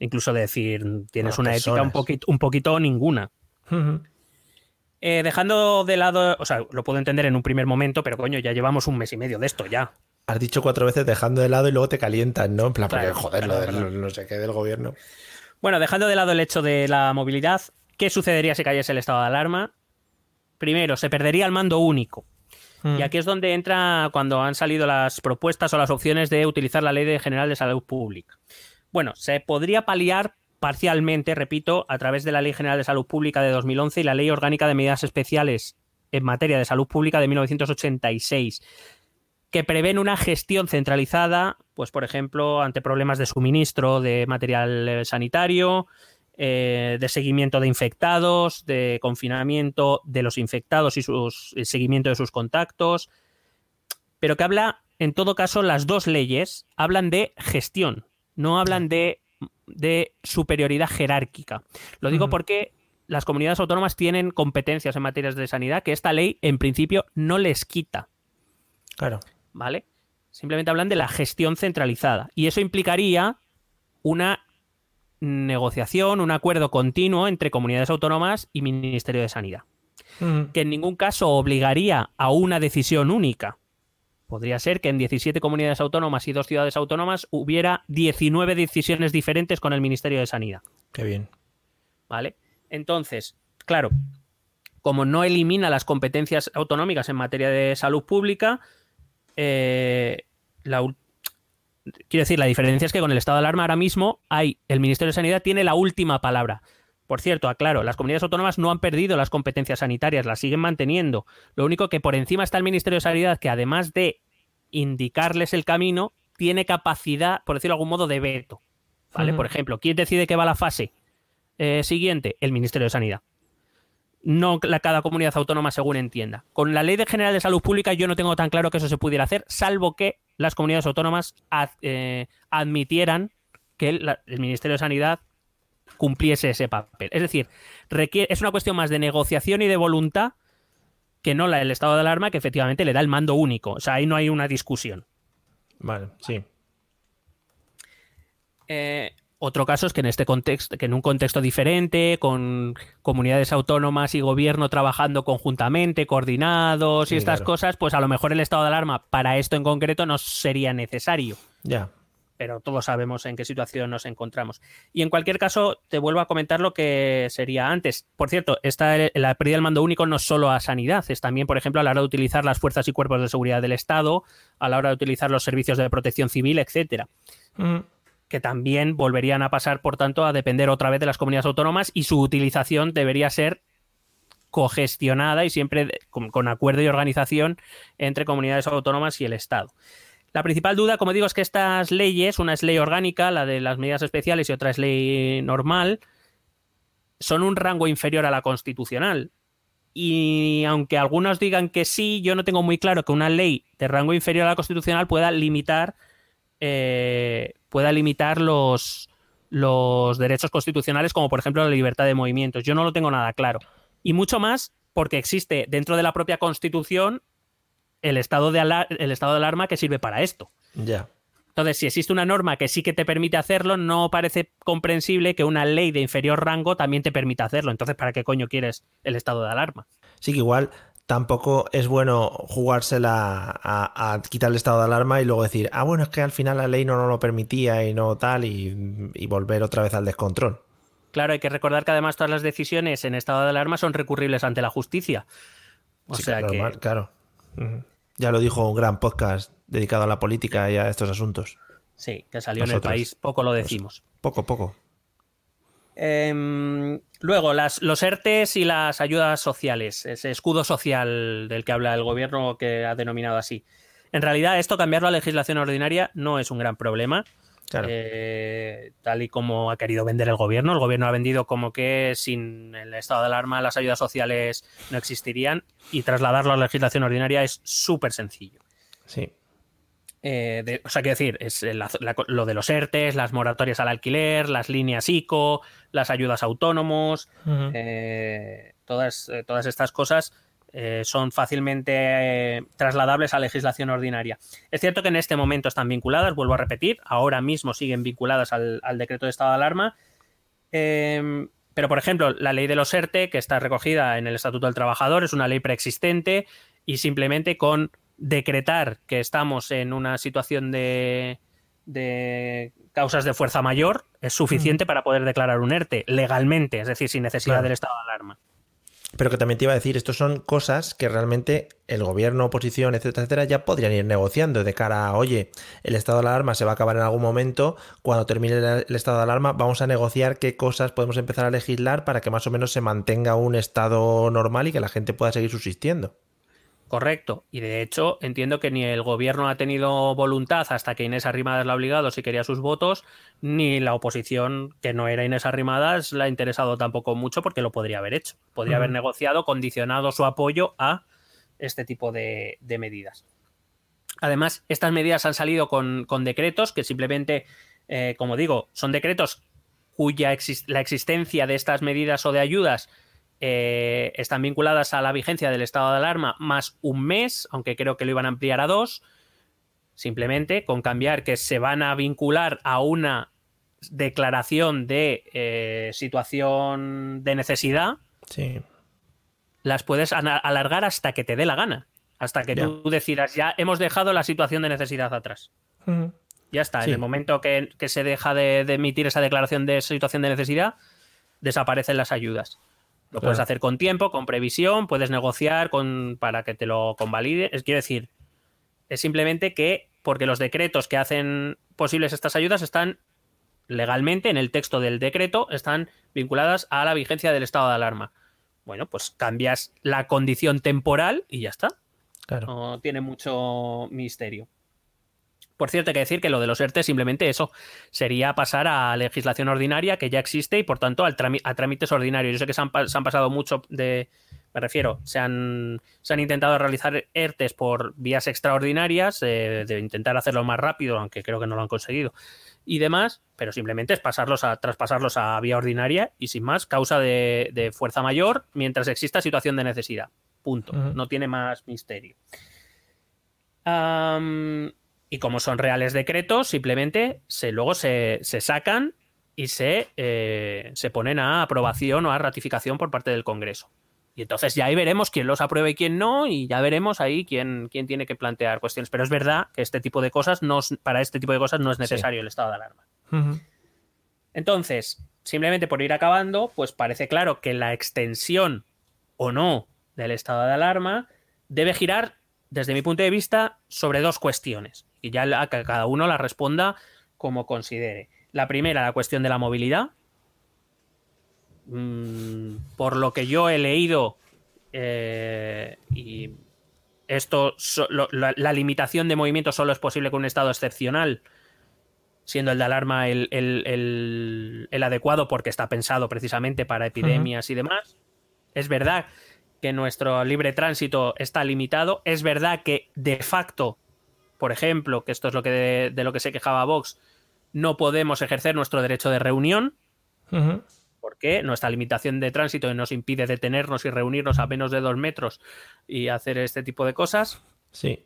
Incluso decir, tienes una ética un
personas.
poquito, un poquito o ninguna. Eh, dejando de lado, o sea, lo puedo entender en un primer momento, pero coño, ya llevamos un mes y medio de esto ya.
Has dicho cuatro veces dejando de lado y luego te calientan, ¿no? En plan, porque
Claro,
joder, lo
claro,
del-
claro.
no sé qué del gobierno.
Bueno, dejando de lado el hecho de la movilidad, ¿qué sucedería si cayese el estado de alarma? Primero, se perdería el mando único.
Mm.
Y aquí es donde entra cuando han salido las propuestas o las opciones de utilizar la Ley de General de Salud Pública. Bueno, se podría paliar parcialmente, repito, a través de la Ley General de Salud Pública de 2011 y la Ley Orgánica de Medidas Especiales en materia de salud pública de 1986, que prevén una gestión centralizada, pues por ejemplo, ante problemas de suministro de material eh, sanitario, eh, de seguimiento de infectados, de confinamiento de los infectados y sus, el seguimiento de sus contactos, pero que habla, en todo caso, las dos leyes hablan de gestión, no hablan de, de superioridad jerárquica. Lo digo porque las comunidades autónomas tienen competencias en materias de sanidad que esta ley, en principio, no les quita.
Claro.
¿vale? Simplemente hablan de la gestión centralizada. Y eso implicaría una negociación, un acuerdo continuo entre comunidades autónomas y Ministerio de Sanidad,
Ujú.
que en ningún caso obligaría a una decisión única. Podría ser que en 17 comunidades autónomas y dos ciudades autónomas hubiera 19 decisiones diferentes con el Ministerio de Sanidad.
Qué bien.
¿Vale? Entonces, claro, como no elimina las competencias autonómicas en materia de salud pública, eh, la quiero decir, la diferencia es que con el estado de alarma ahora mismo hay, el Ministerio de Sanidad tiene la última palabra. Por cierto, aclaro, las comunidades autónomas no han perdido las competencias sanitarias, las siguen manteniendo. Lo único que por encima está el Ministerio de Sanidad, que además de indicarles el camino, tiene capacidad, por decirlo de algún modo, de veto. ¿Vale? Por ejemplo, ¿quién decide que va a la fase eh, siguiente? El Ministerio de Sanidad. No la, cada comunidad autónoma según entienda. Con la Ley de General de Salud Pública yo no tengo tan claro que eso se pudiera hacer, salvo que las comunidades autónomas ad- eh, admitieran que el, la- el Ministerio de Sanidad cumpliese ese papel. Es decir, requiere, es una cuestión más de negociación y de voluntad que no la del estado de alarma, que efectivamente le da el mando único. O sea, ahí no hay una discusión.
Vale, sí.
Eh, otro caso es que en este contexto, que en un contexto diferente, con comunidades autónomas y gobierno trabajando conjuntamente, coordinados
Sí,
y estas
claro.
cosas, pues a lo mejor el estado de alarma para esto en concreto no sería necesario.
Ya.
Pero todos sabemos en qué situación nos encontramos. Y en cualquier caso, te vuelvo a comentar lo que sería antes. Por cierto, esta, la pérdida del mando único no es solo a sanidad, es también, por ejemplo, a la hora de utilizar las fuerzas y cuerpos de seguridad del Estado, a la hora de utilizar los servicios de protección civil, etcétera.
Ujú.
Que también volverían a pasar, por tanto, a depender otra vez de las comunidades autónomas y su utilización debería ser cogestionada y siempre con, con acuerdo y organización entre comunidades autónomas y el Estado. La principal duda, como digo, es que estas leyes, una es ley orgánica, la de las medidas especiales y otra es ley normal, son un rango inferior a la constitucional. Y aunque algunos digan que sí, yo no tengo muy claro que una ley de rango inferior a la constitucional pueda limitar, eh, pueda limitar los, los derechos constitucionales, como por ejemplo la libertad de movimientos. Yo no lo tengo nada claro. Y mucho más porque existe dentro de la propia Constitución el estado de, alar el estado de alarma que sirve para esto.
Ya.
Entonces, si existe una norma que sí que te permite hacerlo, no parece comprensible que una ley de inferior rango también te permita hacerlo. Entonces, ¿para qué coño quieres el estado de alarma?
Sí, que igual tampoco es bueno jugársela a, a, quitar el estado de alarma y luego decir, ah, bueno, es que al final la ley no nos lo permitía y no tal, y, y volver otra vez al descontrol.
Claro, hay que recordar que además todas las decisiones en estado de alarma son recurribles ante la justicia. O
Sí,
sea
claro,
que.
mal, claro. Ya lo dijo un gran podcast dedicado a la política y a estos asuntos.
Sí, que salió en el país, poco lo decimos.
Poco, poco.
Em, luego, las, los ERTES y las ayudas sociales, ese escudo social del que habla el gobierno que ha denominado así. En realidad, esto cambiarlo a legislación ordinaria no es un gran problema.
Claro.
eh, tal y como ha querido vender el gobierno. El gobierno ha vendido como que sin el estado de alarma las ayudas sociales no existirían y trasladarlo a la legislación ordinaria es súper sencillo.
Sí.
Eh, de- o sea, quiero decir, es la- la- lo de los ERTES, las moratorias al alquiler, las líneas ICO, las ayudas a autónomos, eh, todas, eh, todas estas cosas son fácilmente trasladables a legislación ordinaria. Es cierto que en este momento están vinculadas, vuelvo a repetir, ahora mismo siguen vinculadas al, al decreto de estado de alarma. Eh, pero, por ejemplo, la ley de los ERTE, que está recogida en el Estatuto del Trabajador, es una ley preexistente y simplemente con decretar que estamos en una situación de, de causas de fuerza mayor es suficiente para poder declarar un ERTE legalmente, es decir, sin necesidad
Claro.
del estado de alarma.
Pero que también te iba a decir, estos son cosas que realmente el gobierno, oposición, etcétera, etcétera, ya podrían ir negociando de cara a, oye, el estado de alarma se va a acabar en algún momento, cuando termine el, el estado de alarma vamos a negociar qué cosas podemos empezar a legislar para que más o menos se mantenga un estado normal y que la gente pueda seguir subsistiendo.
Correcto. Y de hecho, entiendo que ni el gobierno ha tenido voluntad hasta que Inés Arrimadas la ha obligado si quería sus votos, ni la oposición, que no era Inés Arrimadas, la ha interesado tampoco mucho porque lo podría haber hecho. Podría haber negociado, condicionado su apoyo a este tipo de, de medidas. Además, estas medidas han salido con, con decretos que simplemente, eh, como digo, son decretos cuya la existencia de estas medidas o de ayudas eh, están vinculadas a la vigencia del estado de alarma más un mes, aunque creo que lo iban a ampliar a dos, simplemente con cambiar que se van a vincular a una declaración de eh, situación de necesidad,
Sí.
las puedes alargar hasta que te dé la gana, hasta que tú decidas, ya hemos dejado la situación de necesidad atrás. Ya está,
Sí.
en el momento que, que se deja de, de emitir esa declaración de situación de necesidad, desaparecen las ayudas. Lo puedes hacer con tiempo, con previsión, puedes negociar con, para que te lo convalide. Es, quiero decir, es simplemente que, porque los decretos que hacen posibles estas ayudas están legalmente, en el texto del decreto, están vinculadas a la vigencia del estado de alarma. Bueno, pues cambias la condición temporal y ya está.
Claro.
No tiene mucho misterio. Por cierto, hay que decir que lo de los ERTE simplemente eso sería pasar a legislación ordinaria que ya existe y por tanto al a trámites ordinarios. Yo sé que se han, pa- se han pasado mucho de. Me refiero, se han, se han intentado realizar ERTES por vías extraordinarias, eh, de intentar hacerlo más rápido, aunque creo que no lo han conseguido, y demás, pero simplemente es pasarlos a, traspasarlos a vía ordinaria y sin más, causa de, de fuerza mayor mientras exista situación de necesidad. Punto. No tiene más misterio. Am, y como son reales decretos, simplemente se, luego se, se sacan y se, eh, se ponen a aprobación o a ratificación por parte del Congreso. Y entonces ya ahí veremos quién los aprueba y quién no, y ya veremos ahí quién, quién tiene que plantear cuestiones. Pero es verdad que este tipo de cosas no, para este tipo de cosas no es necesario el estado de alarma. Entonces, simplemente por ir acabando, pues parece claro que la extensión o no del estado de alarma debe girar, desde mi punto de vista, sobre dos cuestiones. Y ya la- que cada uno la responda como considere. La primera, la cuestión de la movilidad. Mm, por lo que yo he leído, eh, y esto, la, la, limitación de movimiento solo es posible con un estado excepcional, siendo el de alarma el, el, el, adecuado porque está pensado precisamente para epidemias y demás. Es verdad que nuestro libre tránsito está limitado. Es verdad que de facto, por ejemplo, que esto es lo que de, lo que se quejaba Vox, no podemos ejercer nuestro derecho de reunión. Porque nuestra limitación de tránsito nos impide detenernos y reunirnos a menos de dos metros y hacer este tipo de cosas.
Sí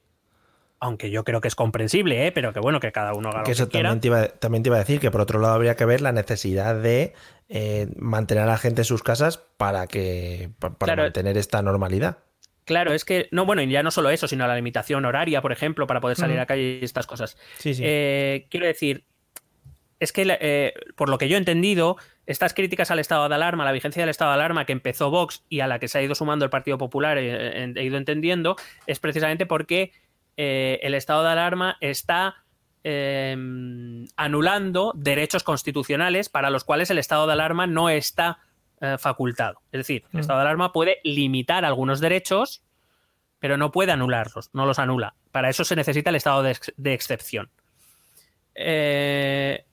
aunque yo creo que es comprensible, ¿eh? pero que bueno, que cada uno haga
que
lo
eso
que quiera.
También te, iba, también te iba a decir que por otro lado habría que ver la necesidad de eh, mantener a la gente en sus casas para que para,
Claro.
mantener esta normalidad.
Claro, es que, no, bueno, y ya no solo eso, sino la limitación horaria, por ejemplo, para poder salir
Mm.
a calle y estas cosas.
Sí, sí.
Eh, quiero decir, es que, eh, por lo que yo he entendido, estas críticas al estado de alarma, la vigencia del estado de alarma que empezó Vox y a la que se ha ido sumando el Partido Popular, eh, he ido entendiendo, es precisamente porque eh, el estado de alarma está eh, anulando derechos constitucionales para los cuales el estado de alarma no está eh, facultado. Es decir, el
Mm.
estado de alarma puede limitar algunos derechos, pero no puede anularlos, no los anula. Para eso se necesita el estado de, ex- de excepción. Eh,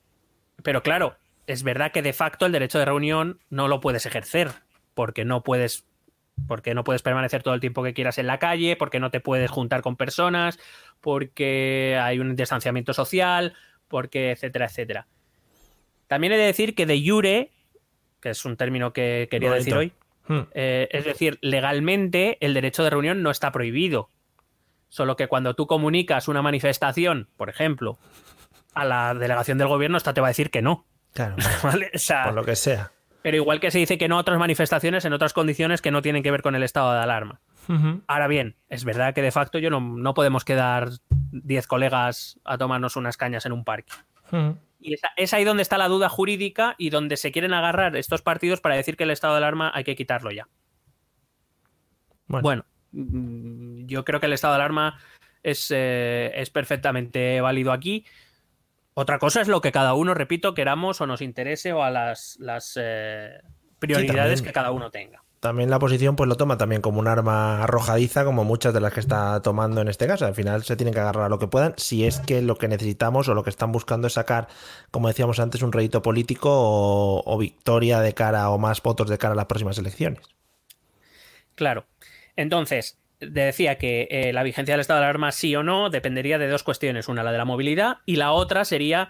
pero claro, es verdad que de facto el derecho de reunión no lo puedes ejercer, porque no puedes, porque no puedes permanecer todo el tiempo que quieras en la calle, porque no te puedes juntar con personas, porque hay un distanciamiento social, porque etcétera, etcétera. También he de decir que de jure, que es un término que quería
Bonito.
decir hoy,
Hmm.
eh, es decir, legalmente el derecho de reunión no está prohibido. Solo que cuando tú comunicas una manifestación, por ejemplo, a la delegación del gobierno, esta te va a decir que no.
Claro,
¿vale? O sea,
por lo que sea.
pero igual que se dice que no a otras manifestaciones en otras condiciones que no tienen que ver con el estado de alarma. Ahora bien, es verdad que de facto yo no, no podemos quedar 10 colegas a tomarnos unas cañas en un parque. Y esa- es ahí donde está la duda jurídica y donde se quieren agarrar estos partidos para decir que el estado de alarma hay que quitarlo ya.
Bueno,
Bueno, mm, yo creo que el estado de alarma es, eh, es perfectamente válido aquí. Otra cosa es lo que cada uno, repito, queramos o nos interese o a las, las eh, prioridades que cada uno tenga.
También la oposición pues lo toma también como un arma arrojadiza, como muchas de las que está tomando en este caso. Al final se tienen que agarrar a lo que puedan, si es que lo que necesitamos o lo que están buscando es sacar, como decíamos antes, un rédito político o, victoria de cara o más votos de cara a las próximas elecciones.
Claro. Entonces, decía que eh, la vigencia del estado de alarma sí o no dependería de dos cuestiones. Una, la de la movilidad, y la otra sería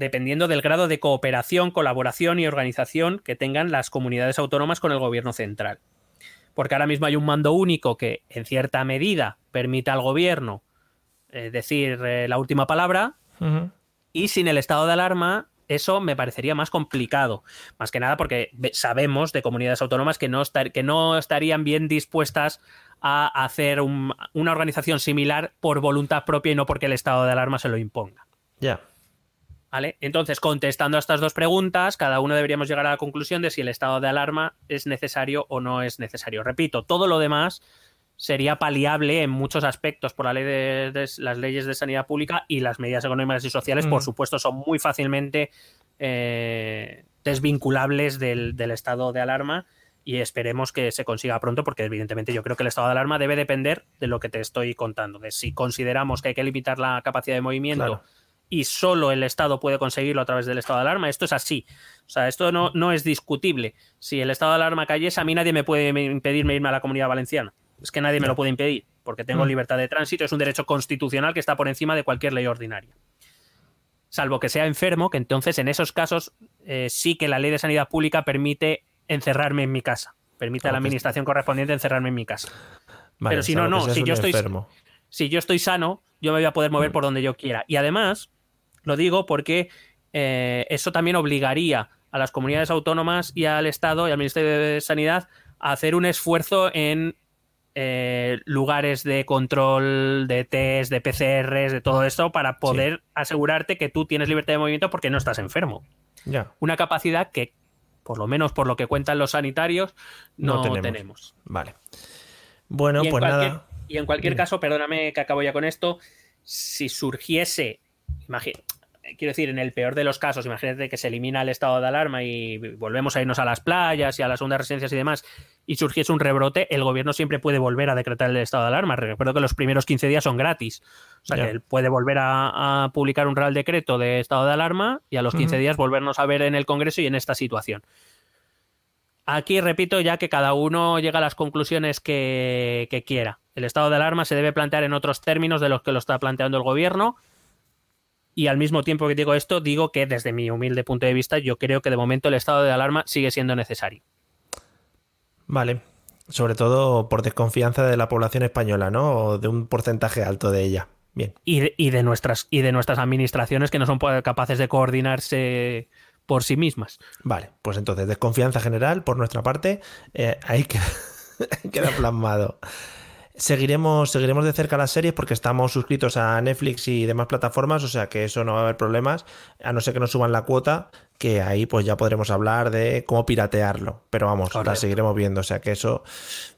dependiendo del grado de cooperación, colaboración y organización que tengan las comunidades autónomas con el gobierno central. Porque ahora mismo hay un mando único que, en cierta medida, permite al gobierno eh, decir eh, la última palabra, y sin el estado de alarma, eso me parecería más complicado. Más que nada porque sabemos de comunidades autónomas que no, estar- que no estarían bien dispuestas a hacer un- una organización similar por voluntad propia y no porque el estado de alarma se lo imponga.
Ya.
¿Vale? Entonces, contestando a estas dos preguntas, cada uno deberíamos llegar a la conclusión de si el estado de alarma es necesario o no es necesario. Repito, todo lo demás sería paliable en muchos aspectos por la ley de, de- las leyes de sanidad pública y las medidas económicas y sociales, por
Mm.
supuesto, son muy fácilmente eh, desvinculables del, del estado de alarma y esperemos que se consiga pronto porque evidentemente yo creo que el estado de alarma debe depender de lo que te estoy contando, de si consideramos que hay que limitar la capacidad de movimiento
Claro.
Y solo el Estado puede conseguirlo a través del estado de alarma. Esto es así. O sea, esto no, no es discutible. Si el estado de alarma cayese, a mí nadie me puede impedirme irme a la comunidad valenciana. Es que nadie me lo puede impedir, porque tengo
Mm.
libertad de tránsito, es un derecho constitucional que está por encima de cualquier ley ordinaria. Salvo que sea enfermo, que entonces en esos casos eh, sí que la ley de sanidad pública permite encerrarme en mi casa. Permite a la administración correspondiente encerrarme en mi casa.
Vale,
Pero si no, no, si yo estoy-
enfermo.
si yo estoy sano, yo me voy a poder mover por donde yo quiera. Y además, lo digo porque eh, eso también obligaría a las comunidades autónomas y al Estado y al Ministerio de Sanidad a hacer un esfuerzo en eh, lugares de control, de test, de PCRs, de todo esto, para poder asegurarte que tú tienes libertad de movimiento porque no estás enfermo.
Ya.
Una capacidad que, por lo menos por lo que cuentan los sanitarios, no,
No tenemos.
tenemos.
Vale. Bueno, pues nada.
Y en cualquier caso, perdóname que acabo ya con esto, si surgiese, quiero decir, en el peor de los casos, imagínate que se elimina el estado de alarma y volvemos a irnos a las playas y a las segundas residencias y demás, y surgiese un rebrote, el gobierno siempre puede volver a decretar el estado de alarma. Recuerdo que los primeros 15 días son gratis. O sea, que él puede volver a, a publicar un real decreto de estado de alarma y a los 15
Ujú.
días volvernos a ver en el Congreso y en esta situación. Aquí repito ya que cada uno llega a las conclusiones que, que quiera. El estado de alarma se debe plantear en otros términos de los que lo está planteando el gobierno. Y al mismo tiempo que digo esto, digo que desde mi humilde punto de vista, yo creo que de momento el estado de alarma sigue siendo necesario.
Vale. Sobre todo por desconfianza de la población española, ¿no? O de un porcentaje alto de ella. Bien.
Y de, y de nuestras, y de nuestras administraciones que no son capaces de coordinarse por sí mismas.
Vale, pues entonces, desconfianza general por nuestra parte. eh, ahí queda, queda plasmado. Seguiremos, seguiremos de cerca las series porque estamos suscritos a Netflix y demás plataformas, o sea que eso no va a haber problemas, a no ser que nos suban la cuota, que ahí pues ya podremos hablar de cómo piratearlo. Pero vamos, la
Correcto.
seguiremos viendo, o sea que eso,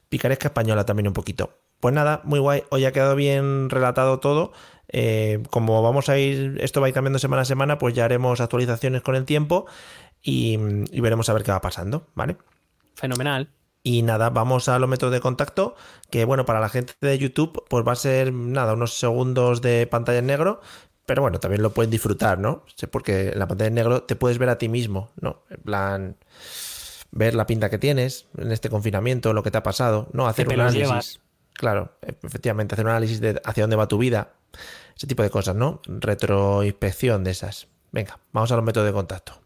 picaresca española también un poquito. Pues nada, muy guay, hoy ha quedado bien relatado todo. Eh, como vamos a ir, esto va a ir cambiando semana a semana, pues ya haremos actualizaciones con el tiempo y, y veremos a ver qué va pasando, ¿vale?
Fenomenal.
Y nada, vamos a los métodos de contacto, que bueno, para la gente de YouTube, pues va a ser nada, unos segundos de pantalla en negro, pero bueno, también lo pueden disfrutar, ¿no? Sé Porque en la pantalla en negro te puedes ver a ti mismo, ¿no? En plan, ver la pinta que tienes en este confinamiento, lo que te ha pasado, ¿no? Hacer un análisis.
llevas?
Claro, efectivamente, hacer un análisis de hacia dónde va tu vida, ese tipo de cosas, ¿no? Retroinspección de esas. Venga, vamos a los métodos de contacto.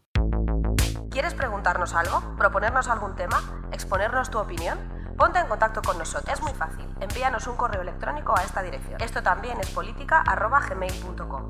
¿Quieres preguntarnos algo? ¿Proponernos algún tema? ¿Exponernos tu opinión? Ponte en contacto con nosotros. Es muy fácil. Envíanos un correo electrónico a esta dirección. Esto también es política.gmail.com.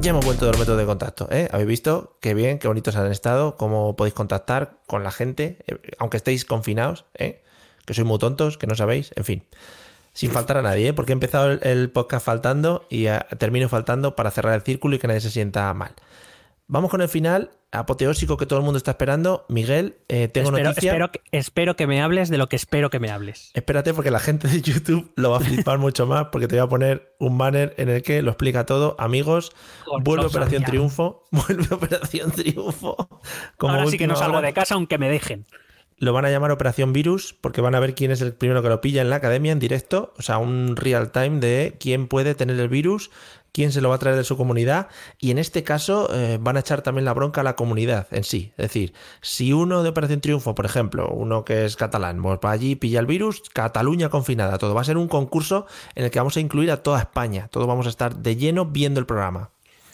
Ya hemos vuelto de los métodos de contacto, ¿eh? Habéis visto qué bien, qué bonitos han estado, cómo podéis contactar con la gente, eh, aunque estéis confinados, ¿eh? Que sois muy tontos, que no sabéis, en fin. Sin faltar a nadie, ¿eh? Porque he empezado el, podcast faltando y eh, termino faltando para cerrar el círculo y que nadie se sienta mal. Vamos con el final apoteósico que todo el mundo está esperando. Miguel, eh, tengo
Espero,
noticia.
espero que, espero que me hables de lo que espero que me hables.
Espérate porque la gente de YouTube lo va a flipar mucho más porque te voy a poner un banner en el que lo explica todo. Amigos,
Joder,
vuelve Operación
sabía.
Triunfo, vuelve Operación Triunfo. Como
Ahora sí que no salgo
hora.
de casa aunque me dejen.
Lo van a llamar Operación Virus porque van a ver quién es el primero que lo pilla en la academia en directo, o sea, un real time de quién puede tener el virus, quién se lo va a traer de su comunidad y en este caso eh, van a echar también la bronca a la comunidad en sí. Es decir, si uno de Operación Triunfo, por ejemplo, uno que es catalán, pues va allí, pilla el virus, Cataluña confinada, todo. Va a ser un concurso en el que vamos a incluir a toda España. Todos vamos a estar de lleno viendo el programa.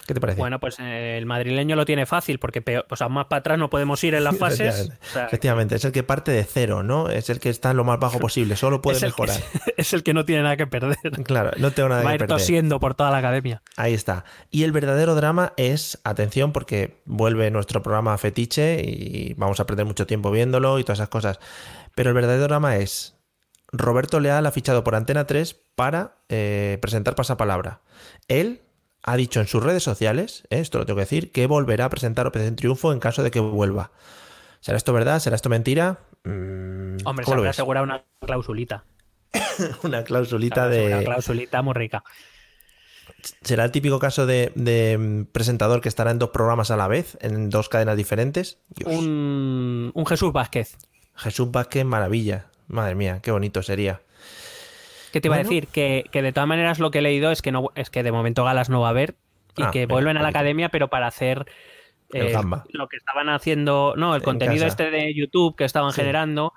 ¿Qué te parece?
Bueno, pues eh, el madrileño lo tiene fácil porque peor, o sea, más para atrás no podemos ir en las fases.
Efectivamente.
O sea,
Efectivamente, es el que parte de cero, ¿no? Es el que está en lo más bajo posible, solo puede
es, que,
mejorar.
es el que no tiene nada que perder.
Claro, no tengo nada
Va a
que
ir
perder.
tosiendo por toda la academia.
Ahí está. Y el verdadero drama es, atención, porque vuelve nuestro programa fetiche y vamos a perder mucho tiempo viéndolo y todas esas cosas. Pero el verdadero drama es, Roberto Leal ha fichado por Antena 3 para eh, presentar pasapalabra. Él ha dicho en sus redes sociales, eh, esto lo tengo que decir, que volverá a presentar Operación Triunfo en caso de que vuelva. ¿Será esto verdad? ¿Será esto mentira? Mm,
Hombre, se
¿Cómo lo
habrá asegurado una klausulita.
Una clausulita
Una
de...
klausulita muy rica.
¿Será el típico caso de, de, mm, presentador que estará en dos programas a la vez, en dos cadenas diferentes?
Un Jesús Vázquez.
Jesús Vázquez, maravilla. Madre mía, qué bonito sería.
¿Qué te iba a decir? Que, que de todas maneras lo que he leído es que no es que de momento galas no va a haber y
Ah,
que vuelven a la academia, pero para hacer eh, lo que estaban haciendo, no, el
En
contenido
casa.
este de YouTube que estaban
Sí.
generando,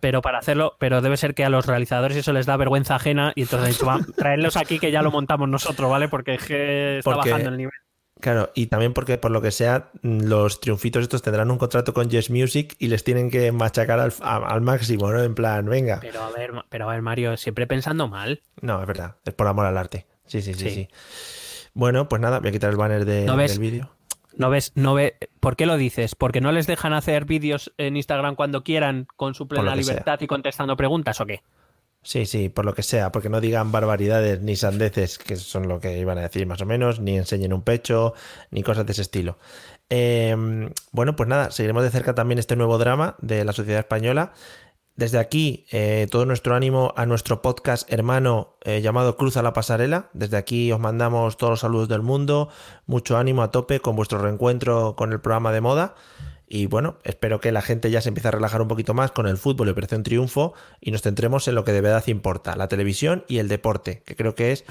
pero para hacerlo, pero debe ser que a los realizadores eso les da vergüenza ajena y entonces han dicho, "Va, traedlos aquí que ya lo montamos nosotros, ¿vale? Porque es que está
Porque-
bajando el nivel.
Claro, y también porque por lo que sea, mm, los triunfitos estos tendrán un contrato con Yes Music y les tienen que machacar al, a- al máximo, ¿no? En plan, venga.
Pero a ver, pero a ver, Mario, siempre pensando mal.
No, es verdad, es por amor al arte. Sí, sí, sí, sí.
Sí.
Bueno, pues nada, voy a quitar el banner de- del vídeo.
No ves, no ve. ¿Por qué lo dices? ¿Porque no les dejan hacer vídeos en Instagram cuando quieran con su plena libertad y contestando preguntas o qué?
Sí, sí, por lo que sea, porque no digan barbaridades ni sandeces, que son lo que iban a decir más o menos, ni enseñen un pecho, ni cosas de ese estilo. Eh, bueno, pues nada, seguiremos de cerca también este nuevo drama de la sociedad española. Desde aquí, eh, todo nuestro ánimo a nuestro podcast hermano eh, llamado Cruz a la Pasarela. Desde aquí os mandamos todos los saludos del mundo, mucho ánimo a tope con vuestro reencuentro con el programa de moda. Y bueno, espero que la gente ya se empiece a relajar un poquito más con el fútbol y Operación Triunfo y nos centremos en lo que de verdad importa, la televisión y el deporte, que creo que es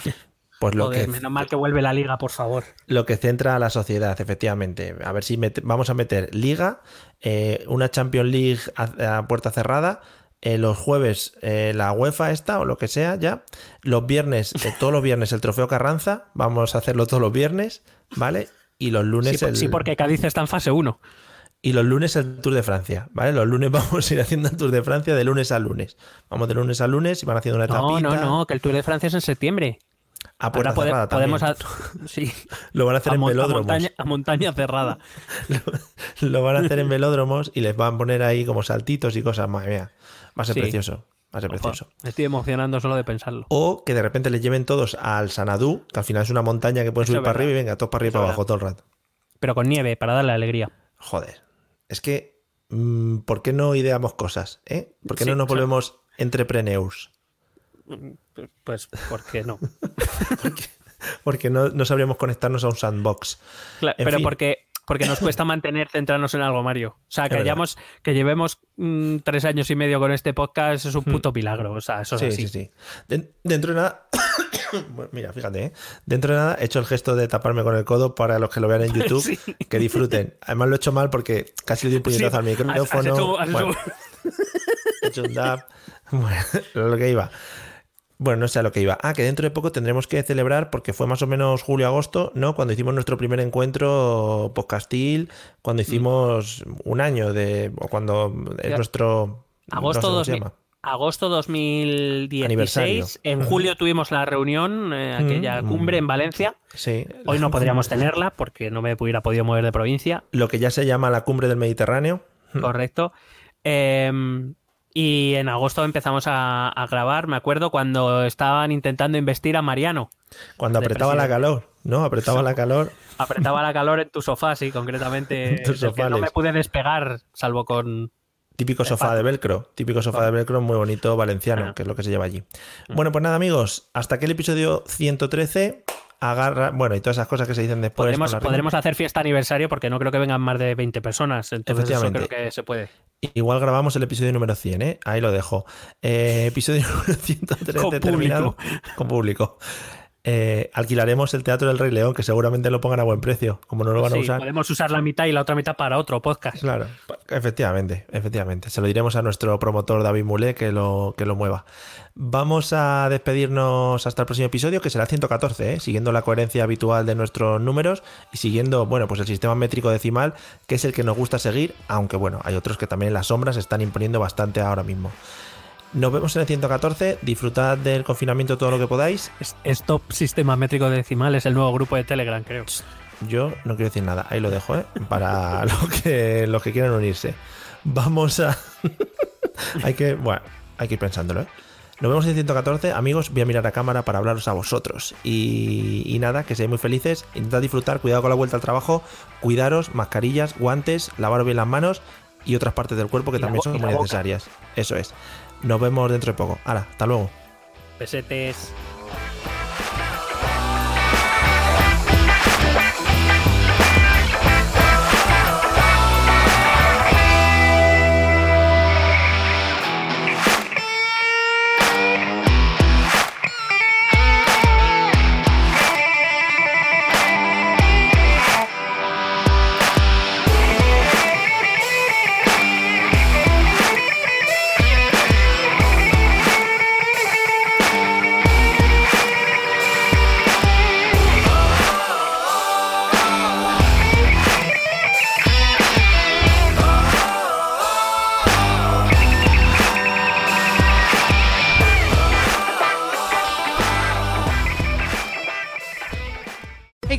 pues lo
Joder,
que
menos mal que vuelve la liga, por favor.
lo que centra a la sociedad, efectivamente. A ver si vamos a meter liga, eh, una Champions League a, a puerta cerrada. eh, los jueves eh, la UEFA esta o lo que sea ya. Los viernes, todos los viernes el trofeo Carranza. Vamos a hacerlo todos los viernes, ¿vale? Y los lunes
Sí,
el,
sí, porque Cádiz está en fase 1.
Y los lunes el Tour de Francia, ¿vale? Los lunes vamos a ir haciendo el Tour de Francia de lunes a lunes. Vamos de lunes a lunes y van haciendo una
No,
etapita.
no, no, que el Tour de Francia es en septiembre.
A puerta
Ahora pode-
cerrada
podemos.
también.
ha- sí,
Lo van a hacer
a,
en
a
velódromos.
montaña, a montaña cerrada.
lo van a hacer en velódromos y les van a poner ahí como saltitos y cosas. Madre mía, va a ser
Sí.
precioso. Va a ser precioso.
Me estoy emocionando solo de pensarlo.
O que de repente les lleven todos al Sanadú, que al final es una montaña que pueden
Eso
subir para arriba y venga, todos para arriba y para abajo todo el rato.
Pero con nieve, para darle alegría.
Joder. Es que, mm, ¿por qué no ideamos cosas? ¿eh? ¿Por qué
Sí,
no nos
claro.
volvemos entrepreneurs?
Pues, ¿por qué no?
Porque no, no sabríamos conectarnos a un sandbox.
Claro, pero
fin.
porque, porque nos cuesta mantener, centrarnos en algo, Mario. O sea, que, hayamos, que llevemos mm, tres años y medio con este podcast es un puto milagro. O sea, eso es
Hmm.
así.
Sí, sí, sí. Den- dentro de nada. Bueno, Mira, fíjate, ¿eh? dentro de nada he hecho el gesto de taparme con el codo para los que lo vean en YouTube,
Sí.
que disfruten. Además lo he hecho mal porque casi le di un puñetazo
Sí,
al
has- has
micrófono.
hecho- has
Bueno, he hecho un dab. Bueno, lo que iba. Bueno, no sé a lo que iba. Ah, que dentro de poco tendremos que celebrar, porque fue más o menos julio-agosto, ¿no? Cuando hicimos nuestro primer encuentro podcastil, cuando hicimos un año de. o cuando es nuestro.
Agosto,
no sé cómo se
2000
llama.
Agosto 2016.
Aniversario.
En julio tuvimos la reunión, eh, aquella
Mm.
cumbre en Valencia.
Sí.
Hoy no podríamos tenerla porque no me hubiera podido mover de provincia.
Lo que ya se llama la cumbre del Mediterráneo.
Correcto. Eh, y en agosto empezamos a, a grabar. Me acuerdo cuando estaban intentando investir a Mariano.
Cuando apretaba la calor, ¿no? Apretaba la calor.
Apretaba la calor en tu sofá, sí, concretamente.
En
del que no me pude despegar, salvo con.
Típico sofá de velcro. Típico sofá de velcro muy bonito valenciano, que es lo que se lleva allí. Bueno, pues nada, amigos. Hasta aquí el episodio 113. Agarra. Bueno, y todas esas cosas que se dicen después.
Podremos, podremos hacer fiesta aniversario porque no creo que vengan más de 20 personas. Entonces, eso creo que se puede.
Igual grabamos el episodio número 100, ¿eh? Ahí lo dejo. Eh, episodio número 113
Con
terminado. Con público. Eh, alquilaremos el Teatro del Rey León, que seguramente lo pongan a buen precio, como no lo van a usar.
podemos usar la mitad y la otra mitad para otro podcast.
Claro, efectivamente, efectivamente. Se lo diremos a nuestro promotor David Mulé que lo, que lo mueva. Vamos a despedirnos hasta el próximo episodio, que será el 114, ¿eh? siguiendo la coherencia habitual de nuestros números y siguiendo, bueno, pues el sistema métrico decimal, que es el que nos gusta seguir, aunque bueno, hay otros que también en las sombras están imponiendo bastante ahora mismo. Nos vemos en el 114, disfrutad del confinamiento todo lo que podáis.
Stop Sistema Métrico Decimal es el nuevo grupo de Telegram, creo.
Yo no quiero decir nada, ahí lo dejo, ¿eh? Para lo que, los que quieran unirse. Vamos a. hay que. Bueno, hay que ir pensándolo, ¿eh? Nos vemos en el 114. Amigos, voy a mirar a cámara para hablaros a vosotros. Y, y nada, que seáis muy felices. Intentad disfrutar, cuidado con la vuelta al trabajo. Cuidaros, mascarillas, guantes, lavaros bien las manos y otras partes del cuerpo que
Y
también son muy
boca.
necesarias. Eso es. Nos vemos dentro de poco. Ahora, hasta luego.
Pesetes.